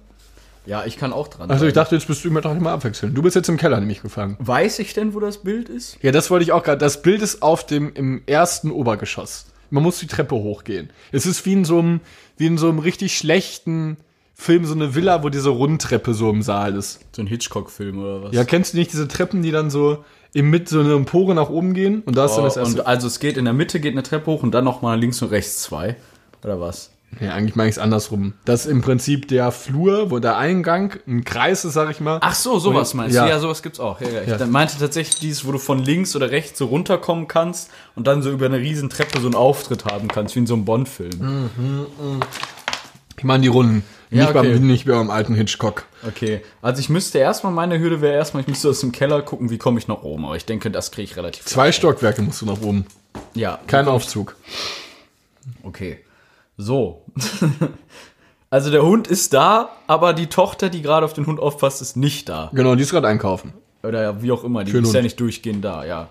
Ja, ich kann auch dran. Also ich dachte, jetzt bist du immer doch nicht mal abwechseln. Du bist jetzt im Keller nämlich gefangen. Weiß ich denn, wo das Bild ist? Ja, das wollte ich auch gerade. Das Bild ist auf dem im ersten Obergeschoss. Man muss die Treppe hochgehen. Es ist wie in so einem wie in so einem richtig schlechten Film so eine Villa, wo diese Rundtreppe so im Saal ist. So ein Hitchcock-Film oder was? Ja, kennst du nicht diese Treppen, die dann so im mit so eine Empore nach oben gehen und da ist dann Oh, das erste. und also es geht in der Mitte geht eine Treppe hoch und dann noch mal links und rechts zwei oder was? Ja, eigentlich meine ich es andersrum. Das ist im Prinzip der Flur, wo der Eingang ein Kreis ist, sag ich mal. Ach so, sowas Und- meinst ja. du? Ja, sowas gibt's auch. Ja, ja. Ich Ja. dann meinte tatsächlich dieses, wo du von links oder rechts so runterkommen kannst und dann so über eine riesen Treppe so einen Auftritt haben kannst, wie in so einem Bond-Film. Ich meine die Runden. Ja, nicht, okay. beim, nicht beim alten Hitchcock. Okay, also ich müsste erstmal, meine Hürde wäre erstmal, ich müsste aus dem Keller gucken, wie komme ich nach oben. Aber ich denke, das kriege ich relativ Zwei Stockwerke musst du nach oben. Ja, Kein Aufzug. okay. So. *laughs* also der Hund ist da, aber die Tochter, die gerade auf den Hund aufpasst, ist nicht da. Genau, die ist gerade einkaufen. Oder wie auch immer, die Für ist ja Hund. nicht durchgehend da, ja.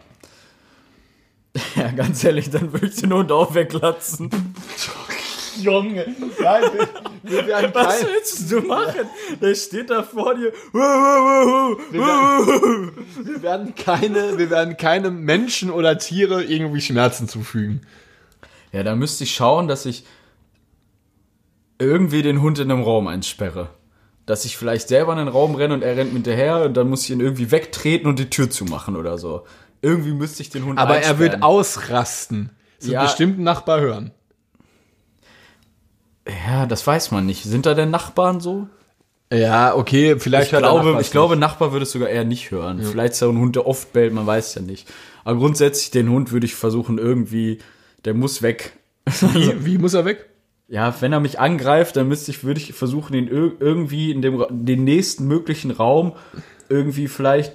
*laughs* Ja, ganz ehrlich, dann würde ich den Hund auch weglatzen. *laughs* Junge, nein, wir, wir werden Was kein, willst du machen? Der steht da vor dir. Wuh, wuh. wir werden keine, wir werden keinem Menschen oder Tiere irgendwie Schmerzen zufügen. Ja, da müsste ich schauen, dass ich irgendwie den Hund in einem Raum einsperre. Dass ich vielleicht selber in den Raum renne und er rennt mit hinterher und dann muss ich ihn irgendwie wegtreten und die Tür zumachen oder so. Irgendwie müsste ich den Hund Aber er wird einsperren. ausrasten. Wird Ja. bestimmt Nachbar hören. Ja, das weiß man nicht. Sind da denn Nachbarn so? Ja, okay, vielleicht Ich glaube, Nachbar ich glaube, Nachbar würde es sogar eher nicht hören. Vielleicht ist er ein Hund, der oft bellt, man weiß ja nicht. Aber grundsätzlich, den Hund würde ich versuchen, irgendwie, der muss weg. Wie, wie muss er weg? Ja, wenn er mich angreift, dann müsste ich, würde ich versuchen, ihn ir irgendwie in dem den nächsten möglichen Raum irgendwie vielleicht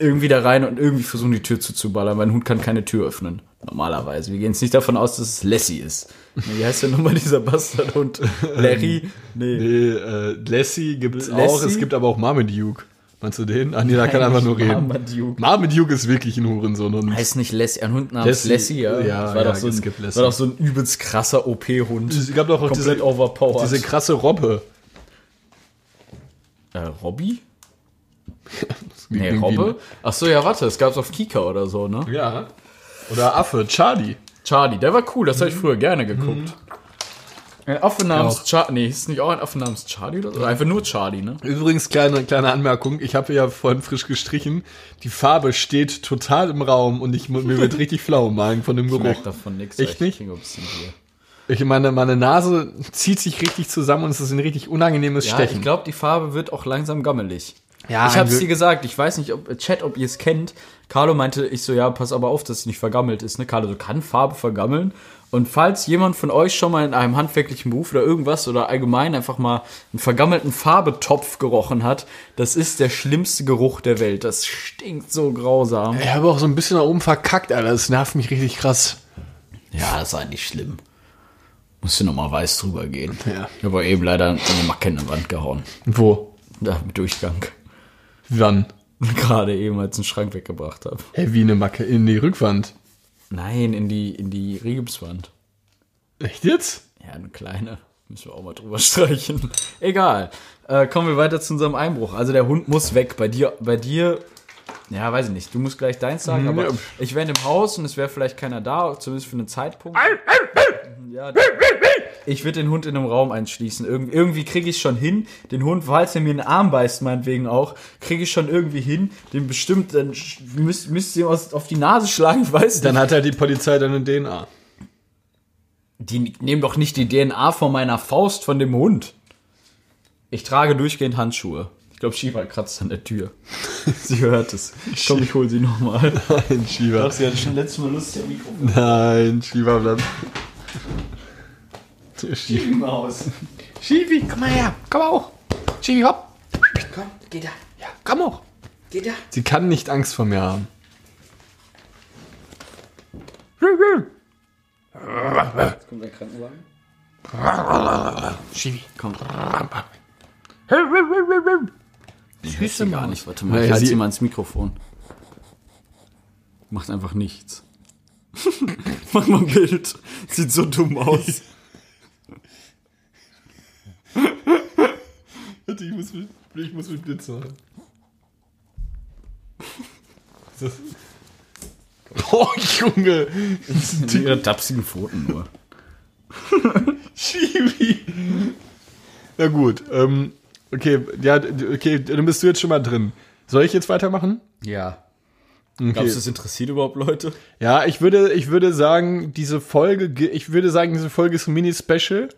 irgendwie da rein und irgendwie versuchen, die Tür zuzuballern. Mein Hund kann keine Tür öffnen. Normalerweise. Wir gehen jetzt nicht davon aus, dass es Lassie ist. Wie heißt denn nochmal dieser Bastardhund? *laughs* Larry? Nee. Nee, äh, Lassie gibt's Lassie? auch. Es gibt aber auch Marmaduke. Meinst du den? Ah, nee, da kann einfach nur reden. Marmaduke. Marmaduke ist wirklich ein Hurensohn. Und Heißt nicht Lassie, ein Hund namens Lassie, Lassie, ja? ja, das war, ja, doch so ein, war doch so ein übelst krasser OP-Hund. es gab doch auch Komplett diese, overpowered. diese krasse Robbe. Äh, Robby? *laughs* Nee, Robbe? Ach so, ja, warte, es gab's auf Kika oder so, ne? Ja. Oder Affe, Charlie. Charlie, der war cool, das habe ich früher gerne geguckt. Ein Affe namens. Charlie. Nee, ist nicht auch ein Affe namens Charlie oder so? Einfach nur Charlie, ne? Übrigens, kleine, kleine Anmerkung, ich habe ja vorhin frisch gestrichen. Die Farbe steht total im Raum und ich, mir wird *laughs* richtig flau im Magen von dem Ich merke Geruch. davon nichts. Echt nicht? Ich, meine, meine Nase zieht sich richtig zusammen und es ist ein richtig unangenehmes Ja, Stechen. ich glaube, die Farbe wird auch langsam gammelig. Ja, ich habe ein dir gesagt, ich weiß nicht, ob Chat, ob ihr es kennt. Carlo meinte, ich so, ja, pass aber auf, dass es nicht vergammelt ist. Ne? Carlo, so kann Farbe vergammeln. Und falls jemand von euch schon mal in einem handwerklichen Beruf oder irgendwas oder allgemein einfach mal einen vergammelten Farbetopf gerochen hat, das ist der schlimmste Geruch der Welt. Das stinkt so grausam. Ich habe auch so ein bisschen da oben verkackt, Alter. Das nervt mich richtig krass. Ja, das ist eigentlich schlimm. Musste nochmal weiß drüber gehen. Ja. Ich habe aber eben leider eine Macke in die Wand gehauen. Wo? Da mit Durchgang. Wann? *laughs* Gerade eben, als ich den Schrank weggebracht habe. Hey, wie eine Macke in die Rückwand. Nein, in die, in die Rigipswand. Echt jetzt? Ja, eine kleine. Müssen wir auch mal drüber *laughs* streichen. Egal. Äh, kommen wir weiter zu unserem Einbruch. Also der Hund muss weg. Bei dir, bei dir, ja, weiß ich nicht. Du musst gleich deins sagen, aber Ja. ich wäre im Haus und es wäre vielleicht keiner da, zumindest für einen Zeitpunkt. Ja, ich würde den Hund in einem Raum einschließen. Irgend, irgendwie kriege ich schon hin. Den Hund, falls er mir in den Arm beißt, meinetwegen auch, kriege ich schon irgendwie hin. Den bestimmt, dann müsst, müsst ihr aus, auf die Nase schlagen, ich weiß nicht. Dann hat halt die Polizei dann eine DNA. Die nehmen doch nicht die DNA von meiner Faust von dem Hund. Ich trage durchgehend Handschuhe. Ich glaube, Shiva kratzt an der Tür. *laughs* sie hört es. Komm, ich hol sie nochmal. Nein, Shiva. Sie hatte schon letztes Mal Lust, ihr Mikrofon Nein, Shiva bleibt. Shiva. im Haus. Shivi, komm mal her. Komm auch. Shivi, hopp. Komm, geh da. Ja, komm auch. Geh da. Sie kann nicht Angst vor mir haben. Kommt der Krankenwagen? Shivi. Komm. Süße gar nicht. Warte mal, Ja, ich halte sie- sie mal ins Mikrofon. Macht einfach nichts. *laughs* Mach mal ein Bild. Sieht so dumm aus. Warte, ich muss mit, ich muss mit Blitz machen. *laughs* Das oh, Junge. Die ihre tapsigen Pfoten nur. *laughs* Shivi. Na gut, ähm, okay, ja, okay, dann bist du jetzt schon mal drin. Soll ich jetzt weitermachen? Ja. Okay. Glaubst du, das interessiert überhaupt Leute? Ja, ich würde, ich würde sagen, diese Folge, ge- ich würde sagen, diese Folge ist ein Mini-Special.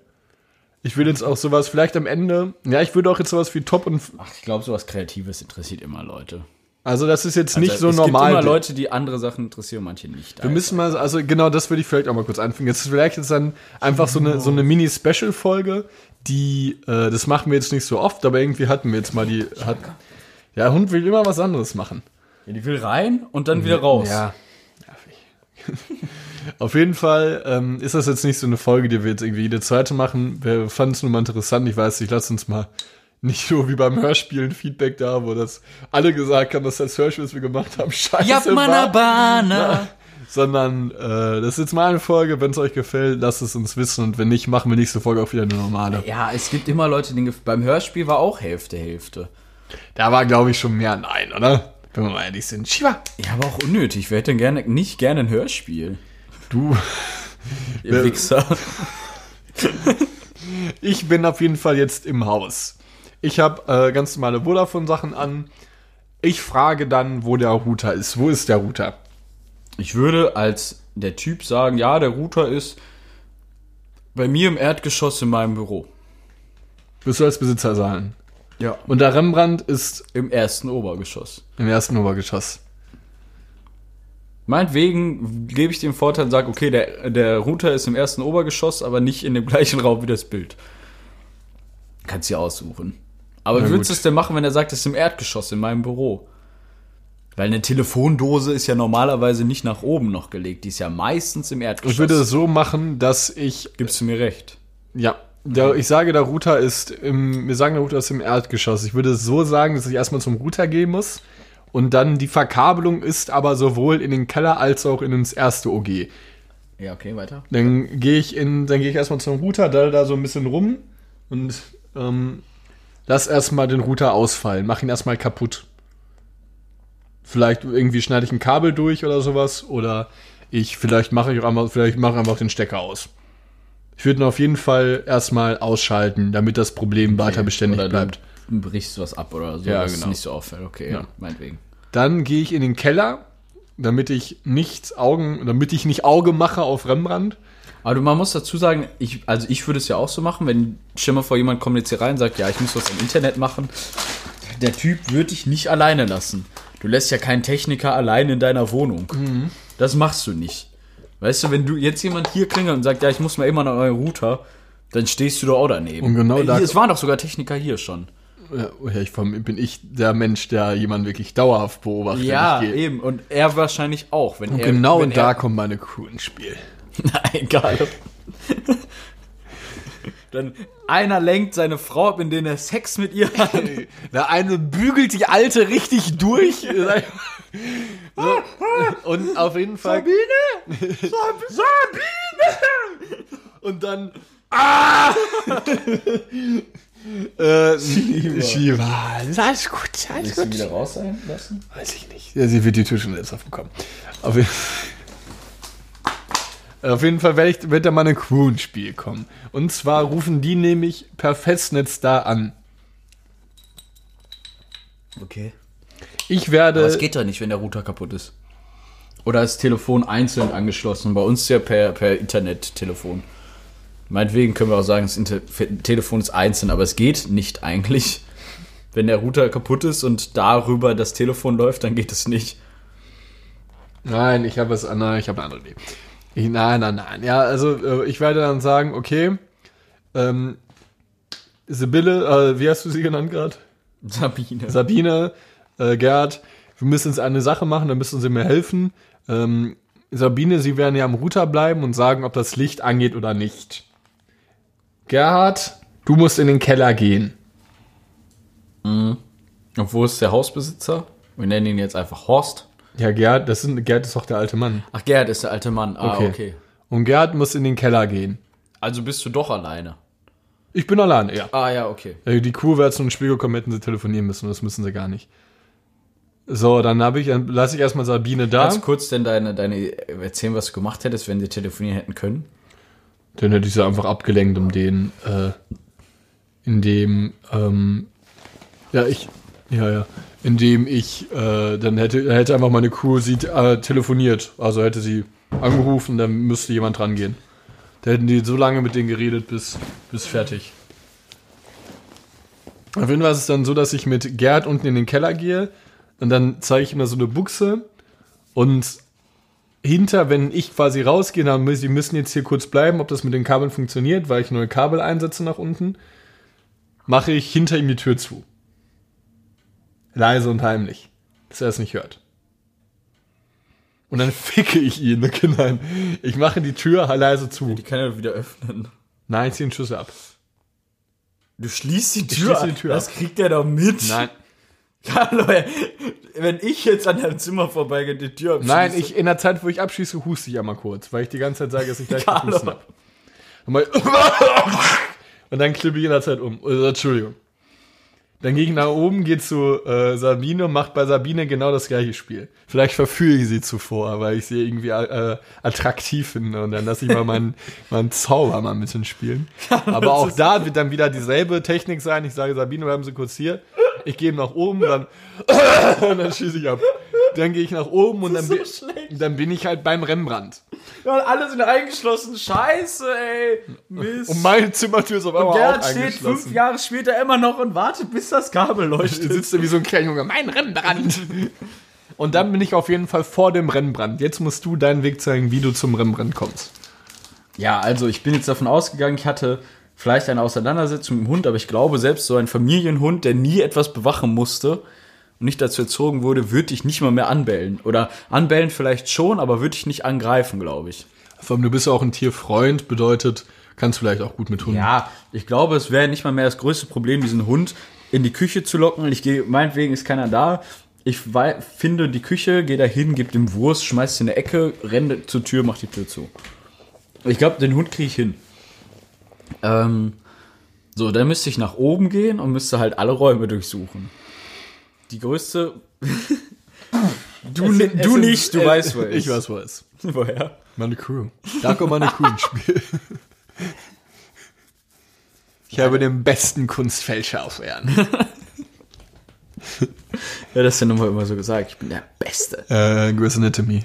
Ich würde jetzt auch sowas, vielleicht am Ende, ja, ich würde auch jetzt sowas wie Top und, Ach, ich glaube, sowas Kreatives interessiert immer Leute. also das ist jetzt nicht so es normal. gibt immer Leute, die andere Sachen interessieren, manche nicht. Wir müssen mal, also genau das würde ich vielleicht auch mal kurz anfangen. Jetzt ist vielleicht jetzt dann einfach so eine, so eine Mini-Special-Folge, die, äh, das machen wir jetzt nicht so oft, aber irgendwie hatten wir jetzt mal die, hat, ja, Hund will immer was anderes machen. ja, die will rein und dann wieder raus. Ja. *laughs* Auf jeden Fall ähm, ist das jetzt nicht so eine Folge, die wir jetzt irgendwie jede zweite machen. Wir fanden es nur mal interessant. Ich weiß nicht, lass uns mal nicht so wie beim Hörspiel ein Feedback da, wo das alle gesagt haben, dass das Hörspiel, was wir gemacht haben, scheiße Ja, war. Manabana. Sondern äh, das ist jetzt mal eine Folge. Wenn es euch gefällt, lasst es uns wissen. Und wenn nicht, machen wir nächste Folge auch wieder eine normale. Ja, es gibt immer Leute, die beim Hörspiel war auch Hälfte, Hälfte. Da war, glaube ich, schon mehr Nein, oder? Wenn wir mal ehrlich sind. Shiva, Ja, aber auch unnötig. Wer hätte denn gerne, nicht gerne ein Hörspiel? du. *laughs* Ihr. Wichser. *laughs* Ich bin auf jeden Fall jetzt im Haus. Ich habe äh, ganz normale Vodafone-Sachen an. Ich frage dann, wo der Router ist. Wo ist der Router? Ich würde als der Typ sagen, ja, der Router ist bei mir im Erdgeschoss in meinem Büro. Wirst du als Besitzer sagen. Ja. Und der Rembrandt ist Im ersten Obergeschoss. im ersten Obergeschoss. Meinetwegen gebe ich den Vorteil und sage, okay, der, der Router ist im ersten Obergeschoss, aber nicht in dem *laughs* gleichen Raum wie das Bild. Kannst du aussuchen. Aber wie würdest du es denn machen, wenn er sagt, es ist im Erdgeschoss, in meinem Büro? Weil eine Telefondose ist ja normalerweise nicht nach oben noch gelegt. Die ist ja meistens im Erdgeschoss. Ich würde es so machen, dass ich, Gibst du mir recht? ja, der, ich sage, der Router ist im, wir sagen, der Router ist im Erdgeschoss. Ich würde es so sagen, dass ich erstmal zum Router gehen muss. Und dann die Verkabelung ist aber sowohl in den Keller als auch in ins erste OG. Ja, okay, weiter. Dann gehe ich in, dann gehe ich erstmal zum Router, da da so ein bisschen rum und ähm, lass erstmal den Router ausfallen, mach ihn erstmal kaputt. Vielleicht irgendwie schneide ich ein Kabel durch oder sowas oder ich vielleicht mache ich auch einfach, vielleicht mache einfach den Stecker aus. Ich würde ihn auf jeden Fall erstmal ausschalten, damit das Problem weiter beständig Oder bleibt. Du brichst was ab oder so, Ja, dass genau. es nicht so auffällt. Okay, ja, meinetwegen. Dann gehe ich in den Keller, damit ich nicht Augen, damit ich nicht Auge mache auf Rembrandt. Aber man muss dazu sagen, ich, also ich würde es ja auch so machen, wenn mal vor, jemand kommt jetzt hier rein und sagt, ja, ich muss was im Internet machen. Der Typ würde dich nicht alleine lassen. Du lässt ja keinen Techniker allein in deiner Wohnung. Mhm. Das machst du nicht. Weißt du, wenn du jetzt jemand hier klingelt und sagt, ja, ich muss mal immer noch euren Router, dann stehst du doch auch daneben. Und genau da- Es waren doch sogar Techniker hier schon. Ja, ja, ich bin ich der Mensch, der jemanden wirklich dauerhaft beobachtet. Ja, eben. Und er wahrscheinlich auch. Wenn Und er, genau wenn da kommt meine Crew ins Spiel. *laughs* Nein, egal. *laughs* Dann einer lenkt seine Frau ab, indem er Sex mit ihr hat. *laughs* Der eine bügelt die alte richtig durch. *laughs* so. Und auf jeden Fall. Sabine! *laughs* Sabine! Und dann. Ah! äh, Shiva. Ist alles gut, alles gut. wieder raus sein lassen? Weiß ich nicht. Ja, sie wird die Tür schon jetzt aufbekommen. Auf, jeden- auf jeden Fall werde ich, wird da mal eine Crew ins Spiel kommen. Und zwar rufen die nämlich per Festnetz da an. Okay. Ich werde. Aber es geht doch nicht, wenn der Router kaputt ist. Oder ist das Telefon einzeln angeschlossen? Bei uns ja per, per Internet-Telefon. Meinetwegen können wir auch sagen, das Inter Telefon ist einzeln, aber es geht nicht eigentlich. Wenn der Router kaputt ist und darüber das Telefon läuft, dann geht es nicht. Nein, ich habe es nein, ich habe eine andere Idee. Nein, nein, nein. Ja, also äh, ich werde dann sagen, okay, ähm, Sibylle, äh, wie hast du sie genannt gerade? Sabine. Sabine, äh, Gerd, wir müssen uns eine Sache machen, da müssen sie mir helfen. Ähm, Sabine, sie werden ja am Router bleiben und sagen, ob das Licht angeht oder nicht. Gerhard, du musst in den Keller gehen. Und wo ist der Hausbesitzer? Wir nennen ihn jetzt einfach Horst. Ja, Gerd, das ist, Gerd ist doch der alte Mann. Ach, Gerd ist der alte Mann. Ah, okay. Und Gerd muss in den Keller gehen. Also bist du doch alleine. Ich bin alleine, ja. Ah, ja, okay. Die Crew wäre ins Spiel gekommen, hätten sie telefonieren müssen. Das müssen sie gar nicht. So, dann habe ich, dann lasse ich erstmal Sabine da. Ganz kurz denn deine, deine, erzählen, was du gemacht hättest, wenn sie telefonieren hätten können. Dann hätte ich sie einfach abgelenkt, um den, äh, in dem, ähm, ja, ich, ja, ja, indem ich, äh, dann hätte, hätte einfach meine Crew sie äh, telefoniert. Also hätte sie angerufen, dann müsste jemand dran gehen. Da hätten die so lange mit denen geredet, bis, bis fertig. Auf jeden Fall ist es dann so, dass ich mit Gerd unten in den Keller gehe und dann zeige ich ihm da so eine Buchse und hinter, wenn ich quasi rausgehe, dann müssen sie müssen jetzt hier kurz bleiben, ob das mit den Kabeln funktioniert, weil ich neue Kabel einsetze nach unten, mache ich hinter ihm die Tür zu. Leise und heimlich, dass er es nicht hört. Und dann *laughs* ficke ich ihn. Okay, nein. Ich mache die Tür leise zu. Die kann er wieder öffnen. Nein, ich ziehe den Schlüssel ab. Du schließt die Tür schließe die ab. Tür Das kriegt er doch mit. Nein. *laughs* Hallo, wenn ich jetzt an deinem Zimmer vorbeigehe, die Tür abschließe. Nein, ich, in der Zeit, wo ich abschieße, huste ich einmal kurz, weil ich die ganze Zeit sage, dass ich gleich *laughs* Carlo. gehusten habe. Und, und dann klippe ich in der Zeit um. Äh, Entschuldigung. Dann gehe ich nach oben, gehe zu äh, Sabine und mache bei Sabine genau das gleiche Spiel. Vielleicht verführe ich sie zuvor, weil ich sie irgendwie äh, attraktiv finde und dann lasse ich mal meinen, *laughs* meinen Zauber mal ein bisschen spielen. Aber auch da wird dann wieder dieselbe Technik sein. Ich sage, Sabine, bleiben Sie kurz hier. Ich gehe nach oben, dann, und *laughs* *laughs* dann schieße ich ab. Dann gehe ich nach oben und dann, so bin- dann bin ich halt beim Rembrandt. Ja, und alle sind eingeschlossen. Scheiße, ey. Mist. Und meine Zimmertür ist auf einmal Gerhard auch steht fünf Jahre später immer noch und wartet, bis das Kabel *laughs* leuchtet. sitzt da wie so ein kleiner Junge, mein Rembrandt. *laughs* Und dann bin ich auf jeden Fall vor dem Rembrandt. Jetzt musst du deinen Weg zeigen, wie du zum Rembrandt kommst. Ja, also ich bin jetzt davon ausgegangen, ich hatte vielleicht eine Auseinandersetzung mit dem Hund, aber ich glaube, selbst so ein Familienhund, der nie etwas bewachen musste und nicht dazu erzogen wurde, würde ich nicht mal mehr anbellen. Oder anbellen vielleicht schon, aber würde ich nicht angreifen, glaube ich. Vor allem, du bist ja auch ein Tierfreund, bedeutet, kannst vielleicht auch gut mit Hunden. Ja, ich glaube, es wäre nicht mal mehr das größte Problem, diesen Hund in die Küche zu locken. Ich gehe, meinetwegen ist keiner da. Ich finde die Küche, gehe da hin, gebe dem Wurst, schmeiß sie in eine Ecke, renne zur Tür, mach die Tür zu. Ich glaube, den Hund kriege ich hin. Ähm, So, dann müsste ich nach oben gehen und müsste halt alle Räume durchsuchen. Die größte. *laughs* du, Es es du nicht, du äh, weißt wo Ich weiß, wo er ist. Woher? Meine Crew. Da kommt meine Crew ins Spiel. Ich habe den besten Kunstfälscher auf Erden. *laughs* Ja, das ist ja nun mal immer so gesagt. Ich bin der Beste. Äh, Grey's *laughs* Anatomy.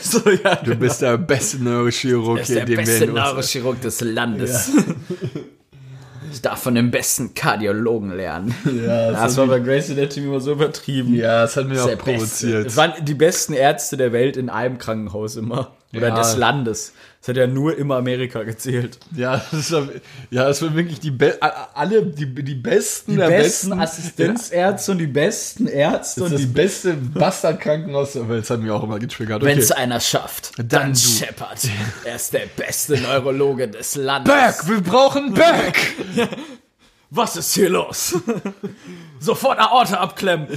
so, ja, Du bist der beste Neurochirurg, Er ist der den wir beste Neurochirurg des Landes. Ich darf von dem besten Kardiologen lernen. Ja, *laughs* das, Das war bei Grace Anatomy immer so übertrieben. ja, das hat mich Das auch provoziert. Es waren die besten Ärzte der Welt in einem Krankenhaus immer. Oder Ja. des Landes. Es hat ja nur immer Amerika gezählt. Ja, das war, ja, das waren wirklich die Be alle die, die besten Die der besten besten Assistenzärzte und die besten Ärzte. Das Und ist die beste Bastardkrankenhaus der Welt. Das hat mich auch immer getriggert. Wenn es Okay. einer schafft, Dann dann. Shepard. Er ist der beste Neurologe des Landes. Berg, wir brauchen Berg! *laughs* Was ist hier los? Sofort Aorta abklemmen.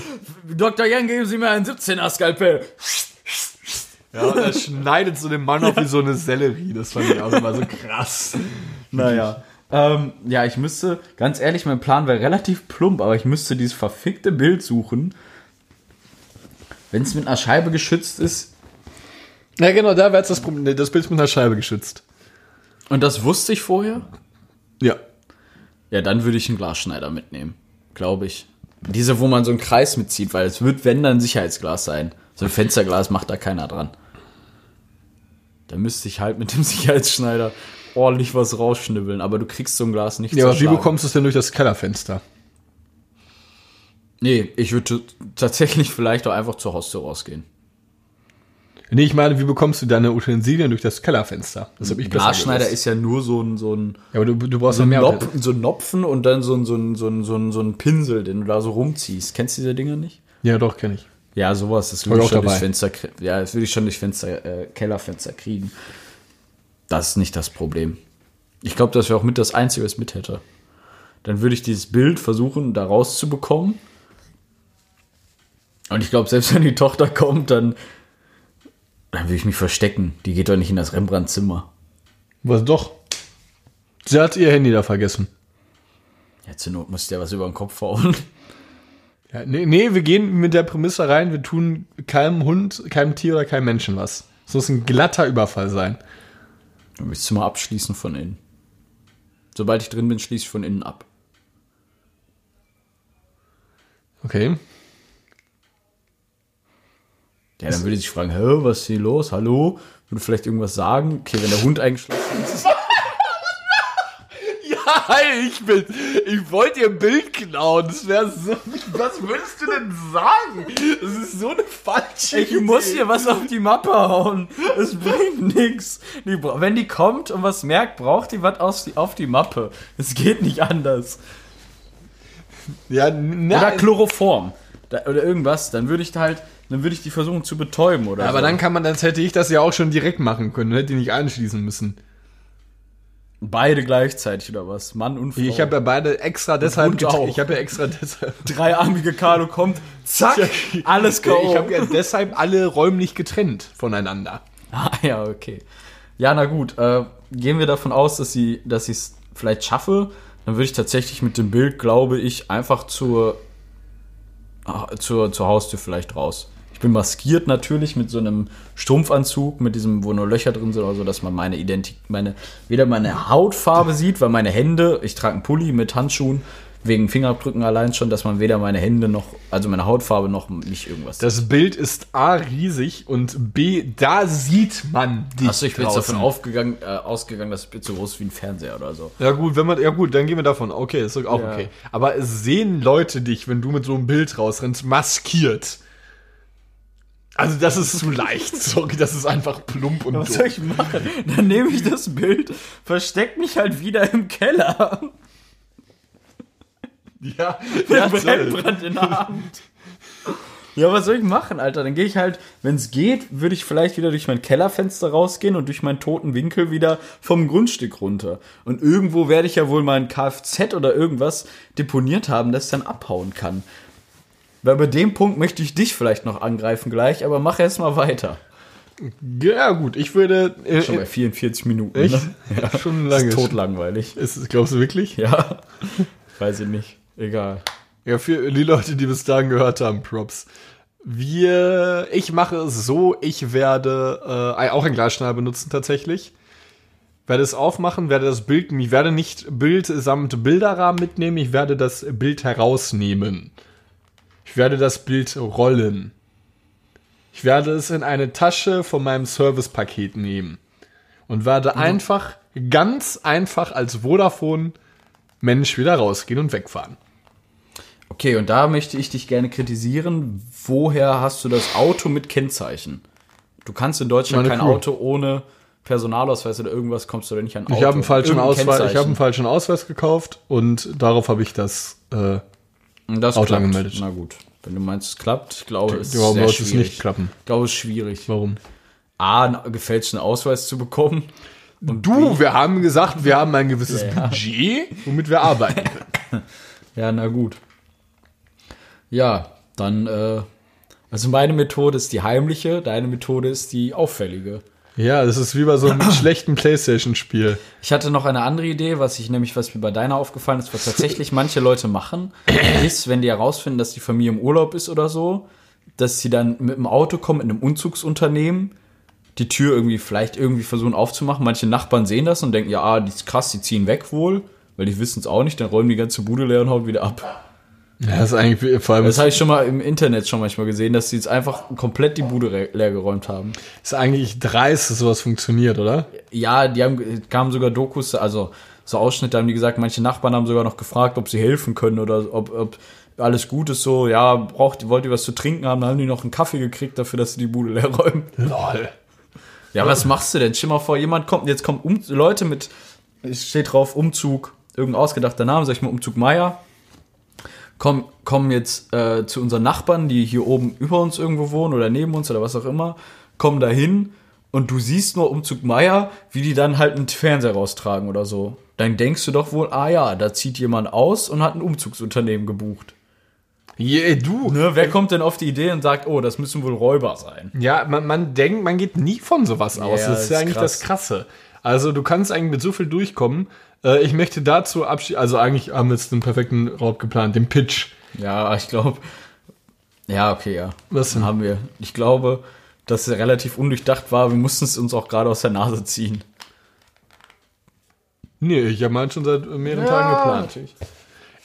Dr. Yang, geben Sie mir einen 17er Skalpell. Ja, und er schneidet so den Mann auf wie so eine Sellerie. Das fand ich auch immer so krass. Naja. Ähm, ja, ich müsste, ganz ehrlich, mein Plan wäre relativ plump, aber ich müsste dieses verfickte Bild suchen. Wenn es mit einer Scheibe geschützt ist, Ja, genau, da wäre jetzt das Problem. Das Bild ist mit einer Scheibe geschützt. und das wusste ich vorher, Ja. ja, dann würde ich einen Glasschneider mitnehmen. Glaube ich. Diese, wo man so einen Kreis mitzieht, weil es wird, wenn, dann ein Sicherheitsglas sein. So ein Fensterglas macht da keiner dran. Da müsste ich halt mit dem *laughs* Sicherheitsschneider ordentlich was rausschnibbeln, aber du kriegst so ein Glas nicht Ja, aber wie bekommst du es denn durch das Kellerfenster? Nee, ich würde tatsächlich vielleicht auch einfach zur Haustür rausgehen. Nee, ich meine, wie bekommst du deine Utensilien durch das Kellerfenster? Das habe ich Glasschneider ist ja nur so ein, so ein, Ja, aber du, du brauchst so ein, mehr. Nopf, so ein Nopfen und dann so ein, so, ein, so, ein, so, ein, so ein Pinsel, den du da so rumziehst. Kennst du diese Dinger nicht? Ja, doch, kenne ich. Ja, sowas. Das würde ich ich schon durchs. Fenster, ja, das würde ich schon durch Fenster, äh, Kellerfenster kriegen. Das ist nicht das Problem. Ich glaube, das wäre auch mit das Einzige, was ich mit hätte. Dann würde ich dieses Bild versuchen, da rauszubekommen. Und ich glaube, selbst *laughs* wenn die Tochter kommt, dann, dann würde ich mich verstecken. Die geht doch nicht in das Rembrandt-Zimmer. Was doch? Sie hat ihr Handy da vergessen. Ja, zur Not muss der was über den Kopf hauen. Ja, nee, nee, wir gehen mit der Prämisse rein, wir tun keinem Hund, keinem Tier oder keinem Menschen was. Es muss ein glatter Überfall sein. Dann will ich das Zimmer abschließen von innen. Sobald ich drin bin, schließe ich von innen ab. Okay. Ja, dann würde ich sich fragen, hä, was ist hier los? Hallo? Würde vielleicht irgendwas sagen? Okay, wenn der Hund eingeschlossen ist. Ja, ich bin. Ich wollte ihr Bild klauen. Das wäre so. Was würdest du denn sagen? Das ist so eine falsche. Ich muss hier was auf die Mappe hauen. Es bringt nichts. Wenn die kommt und was merkt, braucht die was aus- auf die Mappe. Es geht nicht anders. Ja, na, Oder Chloroform. Da, oder irgendwas. Dann würde ich da halt, dann würde ich die versuchen zu betäuben oder aber so. dann kann man, das hätte ich das ja auch schon direkt machen können. Hätte die nicht anschließen müssen. Beide gleichzeitig oder was? Mann und Frau. Ich habe ja beide extra deshalb. Auch. Ich habe ja extra deshalb. *laughs* dreiarmige Carlo kommt, zack, alles Ja, K.O. ich habe ja deshalb alle räumlich getrennt voneinander. Ah, ja, okay. Ja, na gut. Äh, gehen wir davon aus, dass sie, dass ich es vielleicht schaffe. Dann würde ich tatsächlich mit dem Bild, glaube ich, einfach zur, ah, zur, zur Haustür vielleicht raus. Ich bin maskiert natürlich mit so einem Strumpfanzug, mit diesem, wo nur Löcher drin sind oder so, dass man meine Identität, meine, weder meine Hautfarbe sieht, weil meine Hände, ich trage einen Pulli mit Handschuhen, wegen Fingerabdrücken allein schon, dass man weder meine Hände noch, also meine Hautfarbe noch nicht irgendwas Das Bild ist A riesig und B, da sieht man dich. Achso, ich bin jetzt draußen. davon aufgegangen, äh, ausgegangen, dass das Bild so groß ist wie ein Fernseher oder so. Ja gut, wenn man, ja gut, dann gehen wir davon. Okay, ist auch Ja. okay. Aber es sehen Leute dich, wenn du mit so einem Bild rausrennst, maskiert. Also das ist zu leicht. *laughs* Sorry, das ist einfach plump und Was doof. soll ich machen? Dann nehme ich das Bild, versteck mich halt wieder im Keller. Ja, ja. Brennbrand in der Hand. Ja, was soll ich machen, Alter? Dann gehe ich halt, wenn es geht, würde ich vielleicht wieder durch mein Kellerfenster rausgehen und durch meinen toten Winkel wieder vom Grundstück runter. Und irgendwo werde ich ja wohl mein Kfz oder irgendwas deponiert haben, das ich dann abhauen kann. Weil bei dem Punkt möchte ich dich vielleicht noch angreifen gleich, aber mach erst mal weiter. Ja, gut, ich würde. Äh, Schon bei 44 Minuten. echt? Ne? Ja, schon lange. ist totlangweilig. Ist, es- glaubst du wirklich? Ja. *laughs* Weiß ich nicht. Egal. Ja, für die Leute, die bis dahin gehört haben, Props. Wir, ich mache es so, ich werde äh, auch ein Glasschneider benutzen tatsächlich. Werde es aufmachen, werde das Bild, ich werde nicht Bild samt Bilderrahmen mitnehmen, ich werde das Bild herausnehmen. Ich werde das Bild rollen. Ich werde es in eine Tasche von meinem Servicepaket nehmen. Und werde einfach, ganz einfach als Vodafone Mensch wieder rausgehen und wegfahren. Okay, und da möchte ich dich gerne kritisieren. Woher hast du das Auto mit Kennzeichen? Du kannst in Deutschland Meine kein Crew. Auto ohne Personalausweis oder irgendwas kommst du da nicht an Auto. Ich habe einen falschen Irgendein Ausweis, ich habe einen falschen Ausweis gekauft und darauf habe ich das. Äh, das Auto klappt. angemeldet. Na gut. Wenn du meinst, es klappt, ich glaube, es ist sehr sollte es schwierig. nicht klappen? Ich glaube, es ist schwierig. Warum? A, einen gefälschten Ausweis zu bekommen. Du, wir haben gesagt, wir haben ein gewisses Ja. Budget, womit wir arbeiten können. *laughs* Ja, na gut. Ja, dann, äh, also meine Methode ist die heimliche, deine Methode ist die auffällige. Ja, das ist wie bei so einem *clears throat* schlechten Playstation-Spiel. Ich hatte noch eine andere Idee, was ich nämlich, was mir bei deiner aufgefallen ist, was tatsächlich manche Leute machen, *clears throat* ist, wenn die herausfinden, dass die Familie im Urlaub ist oder so, dass sie dann mit dem Auto kommen in einem Umzugsunternehmen, die Tür irgendwie vielleicht irgendwie versuchen aufzumachen. Manche Nachbarn sehen das und denken, ja, ah, die ist krass, die ziehen weg wohl, weil die wissen es auch nicht, dann räumen die ganze Bude leer und hauen wieder ab. Ja, das ist eigentlich vor allem Das habe ich schon mal im Internet schon manchmal gesehen, dass sie jetzt einfach komplett die Bude leer geräumt haben. ist eigentlich dreist, dass sowas funktioniert, oder? Ja, die haben kamen sogar Dokus, also so Ausschnitte haben die gesagt, manche Nachbarn haben sogar noch gefragt, ob sie helfen können oder ob, ob alles gut ist so, ja, braucht, wollt ihr was zu trinken haben, dann haben die noch einen Kaffee gekriegt dafür, dass sie die Bude *laughs* leer räumen. Lol. Ja, was machst du denn? Stell mal vor, jemand kommt, jetzt kommen um, Leute mit, steht drauf, Umzug, irgendein ausgedachter Name, sag ich mal, Umzug Meier, kommen, kommen jetzt äh, zu unseren Nachbarn, die hier oben über uns irgendwo wohnen oder neben uns oder was auch immer, kommen da hin und du siehst nur Umzug Meier, wie die dann halt einen Fernseher raustragen oder so. Dann denkst du doch wohl, ah ja, da zieht jemand aus und hat ein Umzugsunternehmen gebucht. Yeah, du. Ne? Wer kommt denn auf die Idee und sagt, oh, das müssen wohl Räuber sein? Ja, man, man denkt, man geht nie von sowas aus. Ja, das ist ist ja eigentlich krass. das Krasse. Also du kannst eigentlich mit so viel durchkommen. Äh, ich möchte dazu abschließen, also eigentlich haben wir jetzt den perfekten Raub geplant, den Pitch. Ja, ich glaube. Ja, okay, ja. Was denn? Haben wir. Ich glaube, dass es relativ undurchdacht war. Wir mussten es uns auch gerade aus der Nase ziehen. Nee, ich habe meinen schon seit mehreren Tagen geplant.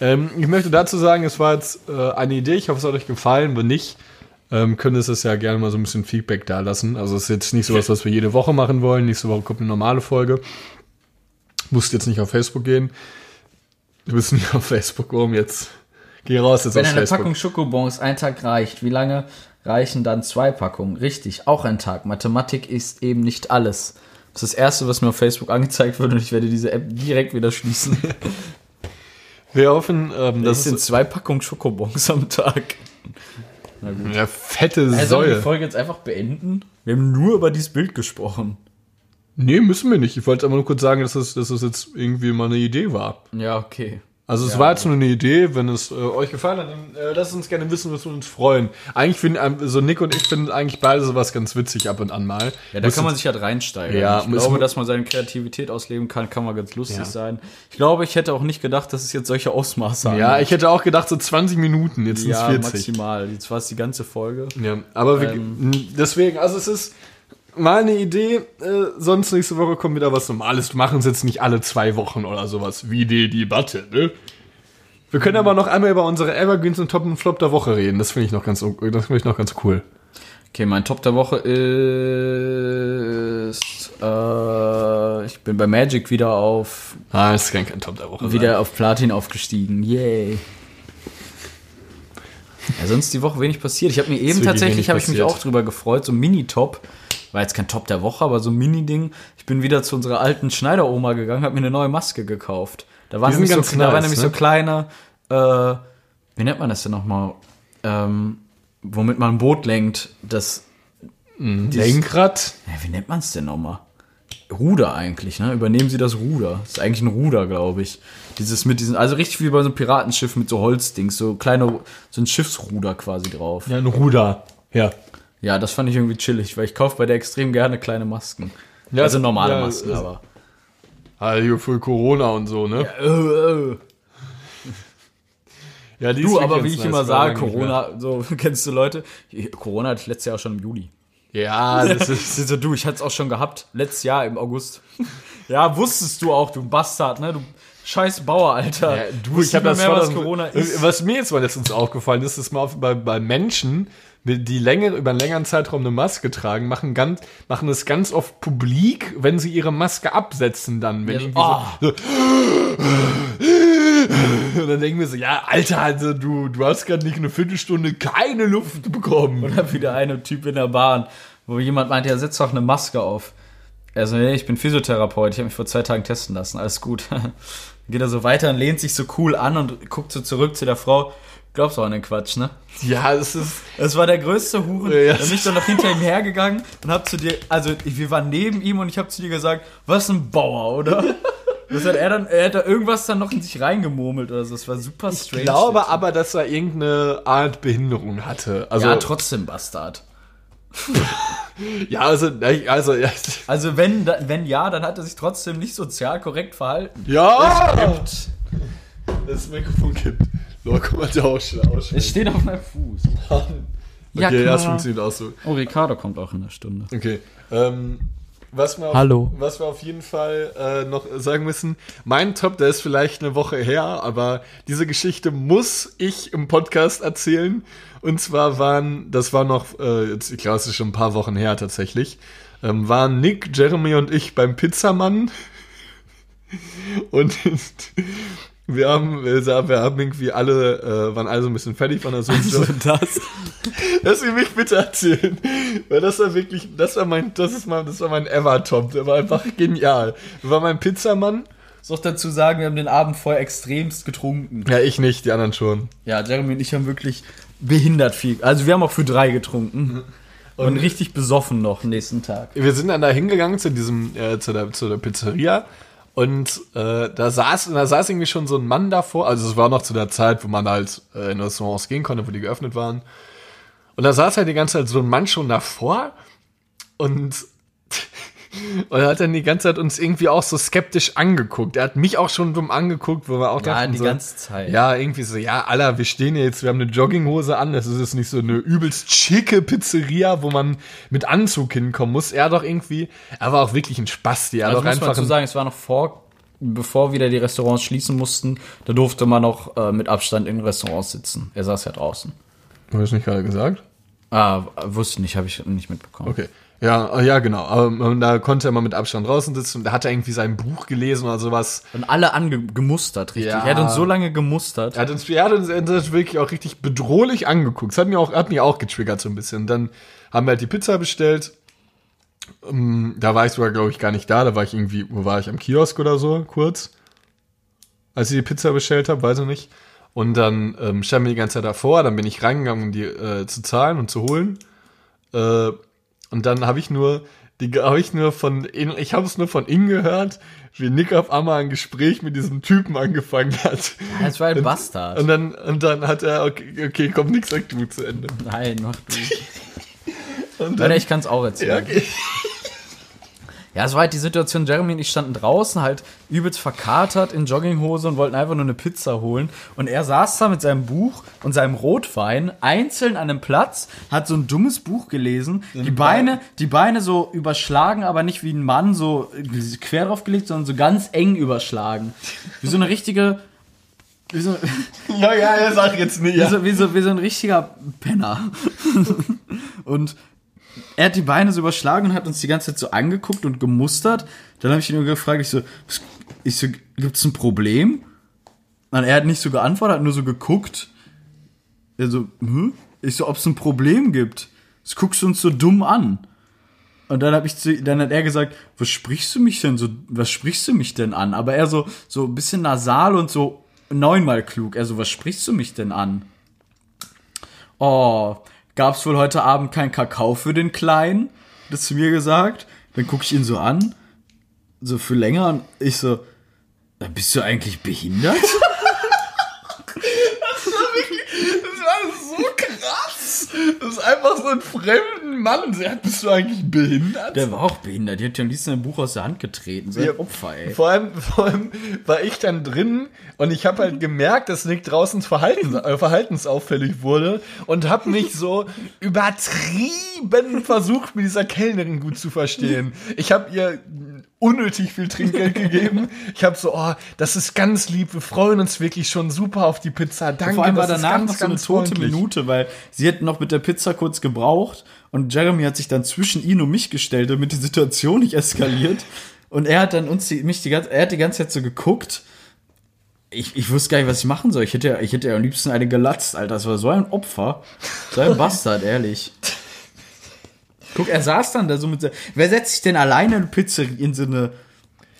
Ähm, ich möchte dazu sagen, es war jetzt äh, eine Idee. Ich hoffe, es hat euch gefallen. Wenn nicht, ähm, könnt ihr es ja gerne mal so ein bisschen Feedback da lassen. Also es ist jetzt nicht sowas, was wir jede Woche machen wollen. Nächste Woche kommt eine normale Folge. Musst jetzt nicht auf Facebook gehen. Du bist *laughs* nicht auf Facebook um jetzt. Geh raus jetzt Wenn aus eine Facebook. Packung Schokobons ein Tag reicht, wie lange reichen dann zwei Packungen? Richtig, auch ein Tag. Mathematik ist eben nicht alles. Das ist das Erste, was mir auf Facebook angezeigt wird und ich werde diese App direkt wieder schließen. *laughs* Wir hoffen, ähm, Das das sind zwei Packungen Schokobons am Tag. eine fette Also die Säule. Folge jetzt einfach beenden? Wir haben nur über dieses Bild gesprochen. Nee, müssen wir nicht. Ich wollte aber nur kurz sagen, dass es, dass es jetzt irgendwie mal eine Idee war. Ja, okay. Also es war jetzt nur eine Idee, wenn es äh, euch gefallen hat, dann äh, lasst uns gerne wissen, was wir uns freuen. Eigentlich finden, ähm, so Nick und ich finden eigentlich beide sowas ganz witzig ab und an mal. Ja, da Muss kann man sich halt reinsteigern. Ja, ich muss- glaube, dass man seine Kreativität ausleben kann, kann mal ganz lustig Ja. sein. Ich glaube, ich hätte auch nicht gedacht, dass es jetzt solche Ausmaße Ja, annimmt. ich hätte auch gedacht, so 20 Minuten, jetzt sind es ja 40. maximal. Jetzt war es die ganze Folge. Ja, aber wir, Ähm. m, deswegen, also es ist mal eine Idee, äh, sonst nächste Woche kommt wieder was Normales. Wir machen es jetzt nicht alle zwei Wochen oder sowas, wie die Debatte, ne? Wir können aber noch einmal über unsere Evergreens und Top und Flop der Woche reden. Das finde ich noch ganz, das finde ich noch ganz cool. Okay, mein Top der Woche ist. Äh, ich bin bei Magic wieder auf Ah, es kann kein Top der Woche wieder auf Platin aufgestiegen. Yay. Ja, sonst die Woche wenig passiert. Ich habe mir eben tatsächlich habe ich mich auch drüber gefreut, so ein Mini-Top. War jetzt kein Top der Woche, aber so ein Mini-Ding. Ich bin wieder zu unserer alten Schneideroma gegangen, habe mir eine neue Maske gekauft. Da waren nämlich, so, da waren nice, nämlich ne? so kleine, äh, wie nennt man das denn nochmal? Ähm, womit man ein Boot lenkt. Das, dieses- Lenkrad. ja, wie nennt man es denn nochmal? Ruder eigentlich, ne? Übernehmen Sie das Ruder. Das ist eigentlich ein Ruder, glaube ich. Dieses mit diesen, also richtig wie bei so einem Piratenschiff mit so Holzdings, so kleine, so ein Schiffsruder quasi drauf. Ja, ein Ruder. Ja. Ja, das fand ich irgendwie chillig, weil ich kaufe bei der extrem gerne kleine Masken. Ja, also normale ja, Masken, es- aber. Ah, hier für Corona und so, ne? Äh, äh. Ja, die ist Du, aber wie ich nice, immer sage. Corona, so *laughs* kennst du Leute? Corona hatte ich letztes Jahr schon im Juli. Ja, *laughs* das ist. So, du, ich hatte es auch schon gehabt, letztes Jahr im August. *laughs* ja, wusstest du auch, du Bastard, ne? Du scheiß Bauer, Alter. Ja, du, ich habe das mehr, was 2000 Corona ist. Was mir jetzt mal letztens aufgefallen ist, ist mal bei, bei Menschen, die länger, über einen längeren Zeitraum eine Maske tragen, machen, ganz, machen es ganz oft publik, wenn sie ihre Maske absetzen dann. Wenn Ja, ah. so, und dann denken wir so, ja, Alter, also du, du hast gerade nicht eine Viertelstunde keine Luft bekommen. Oder wieder eine Typ in der Bahn, wo jemand meint, ja, setz doch eine Maske auf. Er so, nee, ich bin Physiotherapeut, ich habe mich vor zwei Tagen testen lassen, alles gut. *laughs* Geht er so weiter und lehnt sich so cool an und guckt so zurück zu der Frau. Glaubst du an den Quatsch, ne? Ja, es ist. Es war der größte Huren. Ja. Dann bin ich dann noch hinter ihm hergegangen und hab zu dir, also wir waren neben ihm und ich habe zu dir gesagt, was ein Bauer, oder? *laughs* Das hat er dann, er hat da irgendwas dann noch in sich reingemurmelt oder so. Das war super strange. Ich glaube aber, dass er irgendeine Art Behinderung hatte. Also, ja, trotzdem Bastard. *laughs* ja, also, also, ja. Also wenn, wenn ja, dann hat er sich trotzdem nicht sozial korrekt verhalten. Ja! Das Mikrofon kippt. So, guck mal, der Ausschlag. Es steht auf meinem Fuß. Okay, ja, es funktioniert auch so. Oh, Ricardo kommt auch in der Stunde. Okay. Ähm, was wir auf, Hallo. Was wir auf jeden Fall äh, noch sagen müssen, mein Top, der ist vielleicht eine Woche her, aber diese Geschichte muss ich im Podcast erzählen. Und zwar waren, das war noch, äh, jetzt, ich glaube, es ist schon ein paar Wochen her tatsächlich, ähm, waren Nick, Jeremy und ich beim Pizzamann. *laughs* Und wir haben, wir haben irgendwie alle, äh, waren alle so ein bisschen fertig von der Suche. das. Lass Sie mich bitte erzählen. Weil das war wirklich, das war mein, das ist mein, das war mein Ever-Top. Der war einfach genial. Das war mein Pizzamann. Soll ich dazu sagen, wir haben den Abend vorher extremst getrunken. Ja, ich nicht, die anderen schon. Ja, Jeremy und ich haben wirklich behindert viel. Also wir haben auch für drei getrunken. Und richtig besoffen noch am nächsten Tag. Wir sind dann da hingegangen zu diesem, äh, zu der, zu der Pizzeria. Und äh, da saß, da saß irgendwie schon so ein Mann davor. Also es war noch zu der Zeit, wo man halt äh, in Restaurants gehen konnte, wo die geöffnet waren. Und da saß halt die ganze Zeit so ein Mann schon davor und und er hat dann die ganze Zeit uns irgendwie auch so skeptisch angeguckt. Er hat mich auch schon dumm angeguckt, wo wir auch Ja, dachten die so, ganze Zeit. Ja, irgendwie so, ja, Alter, wir stehen hier jetzt, wir haben eine Jogginghose an, das ist jetzt nicht so eine übelst schicke Pizzeria, wo man mit Anzug hinkommen muss. Er doch irgendwie, er war auch wirklich ein Spasti. Er Also doch muss man einfach dazu ein, sagen, es war noch vor, bevor wieder die Restaurants schließen mussten, da durfte man noch äh, mit Abstand in Restaurants sitzen. Er saß ja draußen. Hast du das nicht gerade gesagt? Ah, wusste nicht, habe ich nicht mitbekommen. Okay. Ja, äh, ja, genau. Aber da konnte er mal mit Abstand draußen sitzen und da hat er irgendwie sein Buch gelesen oder sowas. Und alle angemustert, richtig. Ja. Er hat uns so lange gemustert. Er hat uns, er hat uns, er hat wirklich auch richtig bedrohlich angeguckt. Das hat mich auch, hat mich auch getriggert so ein bisschen. Dann haben wir halt die Pizza bestellt. Ähm, Da war ich sogar, glaube ich, gar nicht da. Da war ich irgendwie, wo war ich, am Kiosk oder so, kurz. Als ich die Pizza bestellt habe, weiß ich nicht. Und dann ähm, standen wir die ganze Zeit davor. Dann bin ich reingegangen, um die äh, zu zahlen und zu holen. Äh, und dann habe ich nur, die habe ich nur von, ich habe es nur von innen gehört, wie Nick auf einmal ein Gespräch mit diesem Typen angefangen hat. Das war ein Bastard. Und dann, und dann hat er, okay, okay komm, nix sag du zu Ende. Nein, mach du. *laughs* Und Warte, ich kann es auch erzählen. ja, okay. Ja, es war halt die Situation, Jeremy und ich standen draußen, halt übelst verkatert in Jogginghose und wollten einfach nur eine Pizza holen. Und er saß da mit seinem Buch und seinem Rotwein einzeln an einem Platz, hat so ein dummes Buch gelesen, die Beine, die Beine so überschlagen, aber nicht wie ein Mann so quer drauf gelegt, sondern so ganz eng überschlagen. Wie so eine richtige, wie so, *laughs* ja, ja, sag jetzt nicht. wie, Ja. so, wie, so, wie so ein richtiger Penner. *laughs* und er hat die Beine so überschlagen und hat uns die ganze Zeit so angeguckt und gemustert. Dann habe ich ihn nur gefragt, ich so, ich so, gibt's ein Problem? Und er hat nicht so geantwortet, hat nur so geguckt. Er so, hm? Ich so, ob's ein Problem gibt. Das guckst du uns so dumm an. Und dann habe ich zu, dann hat er gesagt, was sprichst du mich denn so, was sprichst du mich denn an? Aber er so, so ein bisschen nasal und so neunmal klug. Er so, was sprichst du mich denn an? Oh, gab's wohl heute Abend kein Kakao für den Kleinen? Das zu mir gesagt. Dann gucke ich ihn so an, so für länger und ich so, "Äh, bist du eigentlich behindert? Nimmst einfach so einen fremden Mann. Bist du eigentlich behindert? Der war auch behindert. Die hat ja am liebsten ein Buch aus der Hand getreten. So ein Ja. Opfer, ey. Vor allem, vor allem war ich dann drin und ich habe halt *laughs* gemerkt, dass Nick draußen verhaltens, äh, verhaltensauffällig wurde und habe mich so übertrieben versucht, mit dieser Kellnerin gut zu verstehen. Ich habe ihr unnötig viel Trinkgeld *laughs* gegeben. Ich habe so, oh, das ist ganz lieb, wir freuen uns wirklich schon super auf die Pizza. Danke, Vor allem war das ist danach ganz, noch so eine tote freundlich. Minute, weil sie hat noch mit der Pizza kurz gebraucht und Jeremy hat sich dann zwischen ihn und mich gestellt, damit die Situation nicht eskaliert. Und er hat dann uns die, mich die ganze, er hat die ganze Zeit so geguckt. Ich, ich wusste gar nicht, was ich machen soll. Ich hätte, ja- ich hätte ja am liebsten eine gelatzt, Alter. Das war so ein Opfer. So ein *laughs* Bastard, ehrlich. Guck, er saß dann da so mit. Wer setzt sich denn alleine in eine Pizzeria in so eine.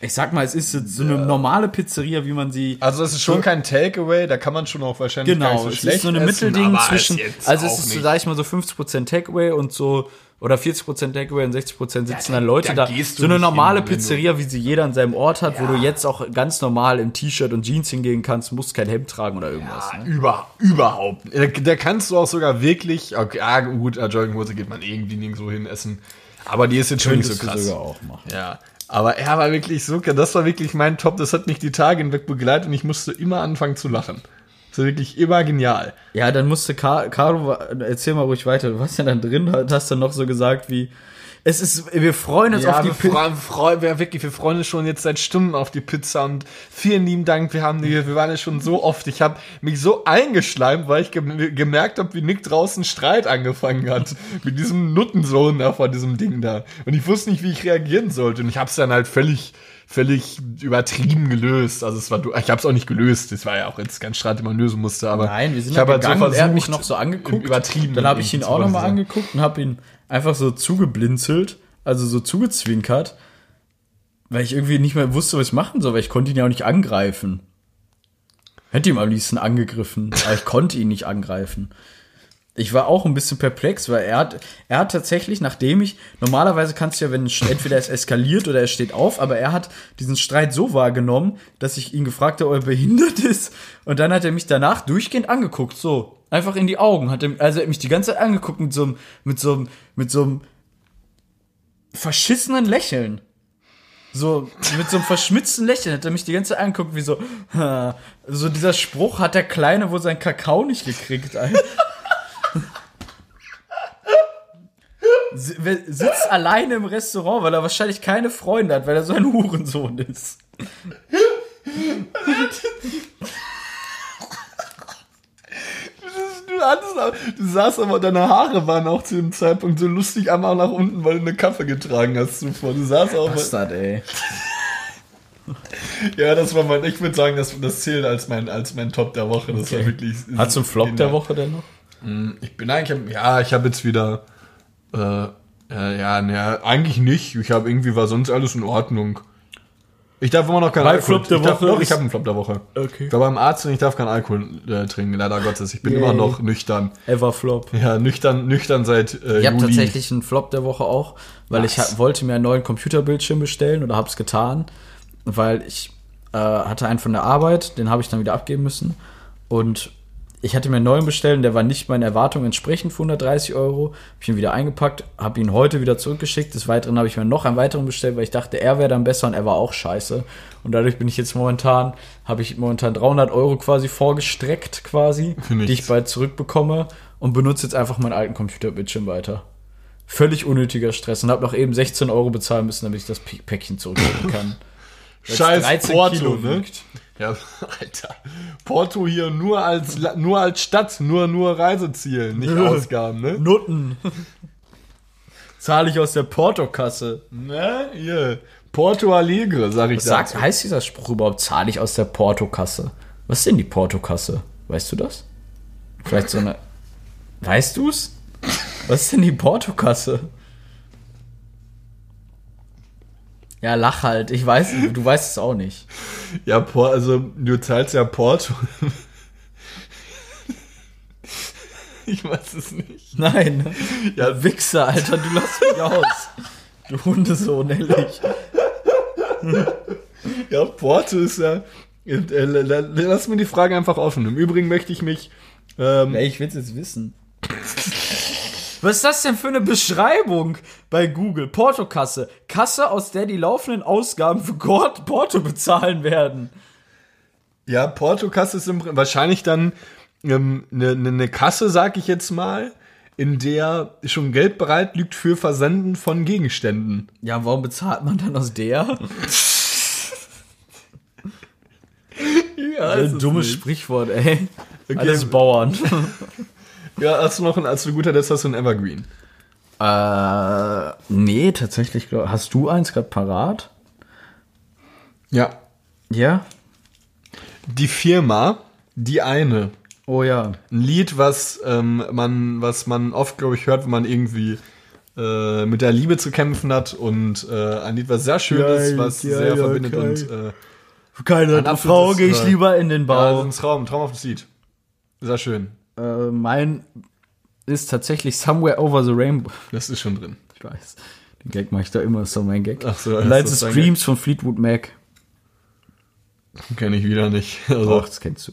Ich sag mal, es ist so eine normale Pizzeria, wie man sie. Also es ist schon kein Takeaway, da kann man schon auch wahrscheinlich Genau, nicht so es schlecht ist so ein essen, Mittelding zwischen, also es ist, so, nicht. sag ich mal, so 50% Takeaway und so, oder 40% Takeaway und 60% sitzen dann Leute da da. So eine normale hin, Pizzeria, wie sie jeder an seinem Ort hat, wo du jetzt auch ganz normal im T-Shirt und Jeans hingehen kannst, musst kein Hemd tragen oder irgendwas. Ja, ne? über, überhaupt. Da, da kannst du auch sogar wirklich, okay, ja gut, äh, Jogginghose geht man irgendwie nirgendwo hin essen. Aber die ist jetzt schon nicht so krass. sogar auch machen. Ja. Aber er war wirklich so, das war wirklich mein Top, das hat mich die Tage hinweg begleitet und ich musste immer anfangen zu lachen. Das war wirklich immer genial. Ja, dann musste Car Caro, erzähl mal ruhig weiter, du warst ja dann drin, hast dann noch so gesagt wie, es ist, wir freuen uns Ja, auf die wir, Pizza. freuen, freuen, wir, wirklich, wir freuen uns schon jetzt seit Stunden auf die Pizza und vielen lieben Dank, wir haben die, wir waren ja schon so oft. Ich habe mich so eingeschleimt, weil ich gem gemerkt habe, wie Nick draußen Streit angefangen hat *laughs* mit diesem Nuttensohn da vor diesem Ding da. Und ich wusste nicht, wie ich reagieren sollte. Und ich habe es dann halt völlig völlig übertrieben gelöst. Also es war du- ich habe es auch nicht gelöst. Das war ja auch jetzt kein Streit, den man lösen musste, aber Nein, wir sind ich habe halt so und er hat mich versucht, noch so angeguckt. übertrieben Dann habe ich ihn auch nochmal angeguckt und habe ihn einfach so zugeblinzelt, also so zugezwinkert, weil ich irgendwie nicht mehr wusste, was ich machen soll, weil ich konnte ihn ja auch nicht angreifen. Hätte ihm am liebsten angegriffen, aber ich konnte ihn nicht angreifen. Ich war auch ein bisschen perplex, weil er hat, er hat tatsächlich, nachdem ich, normalerweise kannst du ja, wenn es- entweder es eskaliert oder er steht auf, aber er hat diesen Streit so wahrgenommen, dass ich ihn gefragt habe, ob er behindert ist. Und dann hat er mich danach durchgehend angeguckt, so. Einfach in die Augen. Hat er, also er hat mich die ganze Zeit angeguckt mit so einem, mit so einem, mit so einem verschissenen Lächeln. So, mit so einem verschmitzten Lächeln hat er mich die ganze Zeit angeguckt, wie so, ha. *laughs* so dieser Spruch hat der Kleine wohl seinen Kakao nicht gekriegt, Alter. Sitzt alleine im Restaurant, weil er wahrscheinlich keine Freunde hat, weil er so ein Hurensohn ist. Du, saßt aber, deine Haare waren auch zu dem Zeitpunkt so lustig einmal nach unten, weil du eine Kaffee getragen hast zuvor. Du saßt auch. Bastard, ey. Ja, das war mein, ich würde sagen, das, das zählt als mein, als mein Top der Woche. Das war wirklich. Hast du einen Flop der Woche denn noch? Ich bin eigentlich, ja, ich habe jetzt wieder, äh, äh, ja, ne, eigentlich nicht. Ich habe irgendwie war sonst alles in Ordnung. Ich darf immer noch keinen Mein Alkohol Flop der ich darf, Woche Doch, ich habe einen Flop der Woche. Okay. Ich war beim Arzt und ich darf keinen Alkohol äh, trinken, leider Gottes. Ich bin Yay. immer noch nüchtern. Ever Flop. Ja, nüchtern, nüchtern seit äh, Ich habe Juli. tatsächlich einen Flop der Woche auch, weil ich Was? ha- wollte mir einen neuen Computerbildschirm bestellen oder habe es getan, weil ich äh, hatte einen von der Arbeit, den habe ich dann wieder abgeben müssen und ich hatte mir einen neuen bestellt, und der war nicht meinen Erwartungen entsprechend für 130 Euro. Habe ich ihn wieder eingepackt, habe ihn heute wieder zurückgeschickt. Des Weiteren habe ich mir noch einen weiteren bestellt, weil ich dachte, er wäre dann besser und er war auch scheiße. Und dadurch bin ich jetzt momentan, habe ich momentan 300 Euro quasi vorgestreckt quasi, die ich bald zurückbekomme und benutze jetzt einfach meinen alten Computerbildschirm weiter. Völlig unnötiger Stress und habe noch eben 16 Euro bezahlen müssen, damit ich das Päckchen zurückschicken kann. *laughs* Scheiß 13 Porto, Kilo ne? wiegt. Ja, *laughs* Alter. Porto hier nur als, nur als Stadt, nur, nur Reiseziel, nicht Nö. Ausgaben, ne? Nutten. Zahle ich aus der Portokasse. Ne, hier. Porto Alegre, sag ich Was sagt, dazu. heißt dieser Spruch überhaupt, zahle ich aus der Portokasse? Was ist denn die Portokasse? Weißt du das? Vielleicht so eine. Weißt du's? Was ist denn die Portokasse? Ja, lach halt. Ich weiß, du weißt es auch nicht. Ja, Por also du zahlst ja Porto. ich weiß es nicht. Nein. Ja, Wichser, Alter, du lass mich aus. Du Hundesohn, ehrlich. ja, Porto ist ja. Äh, la- la- lass mir die Frage einfach offen. Im Übrigen möchte ich mich. Ähm, Ey, ich will's jetzt wissen. Was ist das denn für eine Beschreibung bei Google? Portokasse. Kasse, aus der die laufenden Ausgaben für Gort Porto bezahlen werden. Ja, Portokasse ist im, wahrscheinlich dann eine ähm, ne, ne, ne Kasse, sag ich jetzt mal, in der schon Geld bereit liegt für Versenden von Gegenständen. Ja, warum bezahlt man dann aus der? *laughs* Ja, Ein dummes Sprichwort, ey. Alles Bauern. *laughs* Ja, hast du noch ein, als du guter Letzt hast du ein Evergreen. äh, nee, tatsächlich. glaub- Hast du eins gerade parat? Ja. Ja. Die Firma, die eine. Oh ja. Ein Lied, was ähm, man, was man oft, glaube ich, hört, wenn man irgendwie äh, mit der Liebe zu kämpfen hat und äh, ein Lied, was sehr schön Geil, ist, was geil, sehr ja, verbindet geil. und äh, Für keine Ein Frau gehe ich äh, lieber in den ja, also Bau. ein Traum, traumhaftes Lied. Sehr schön. Äh, mein ist tatsächlich Somewhere Over the Rainbow. Das ist schon drin. Ich weiß. Den Gag mache ich da immer, ist doch mein Gag. Ach so, Lights Screams von Fleetwood Mac. Kenne ich wieder nicht. Also, Doch, das kennst du.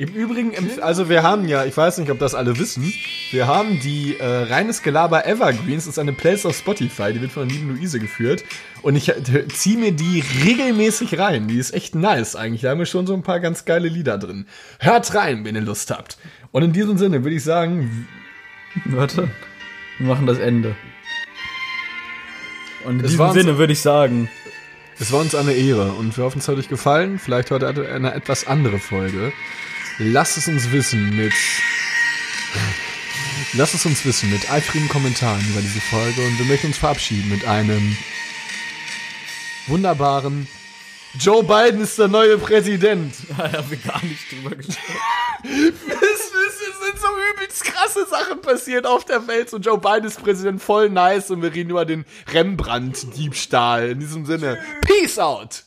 Im Übrigen, also wir haben ja, ich weiß nicht, ob das alle wissen, wir haben die äh, reines Gelaber Evergreens, das ist eine Playlist auf Spotify, die wird von der lieben Luise geführt. Und ich äh, ziehe mir die regelmäßig rein. Die ist echt nice eigentlich. Da haben wir schon so ein paar ganz geile Lieder drin. Hört rein, wenn ihr Lust habt. Und in diesem Sinne würde ich sagen, Warte. Wir machen das Ende. Und in Es diesem Sinne würde ich sagen, es war uns eine Ehre und wir hoffen, es hat euch gefallen. Vielleicht heute eine etwas andere Folge. Lasst es uns wissen mit. Lasst es uns wissen mit eifrigen Kommentaren über diese Folge und wir möchten uns verabschieden mit einem wunderbaren Joe Biden ist der neue Präsident. *laughs* da haben wir gar nicht drüber gesprochen. Es, sind so übelst krasse Sachen passiert auf der Welt. So Joe Biden ist Präsident voll nice und wir reden über den Rembrandt-Diebstahl. In diesem Sinne, Peace out!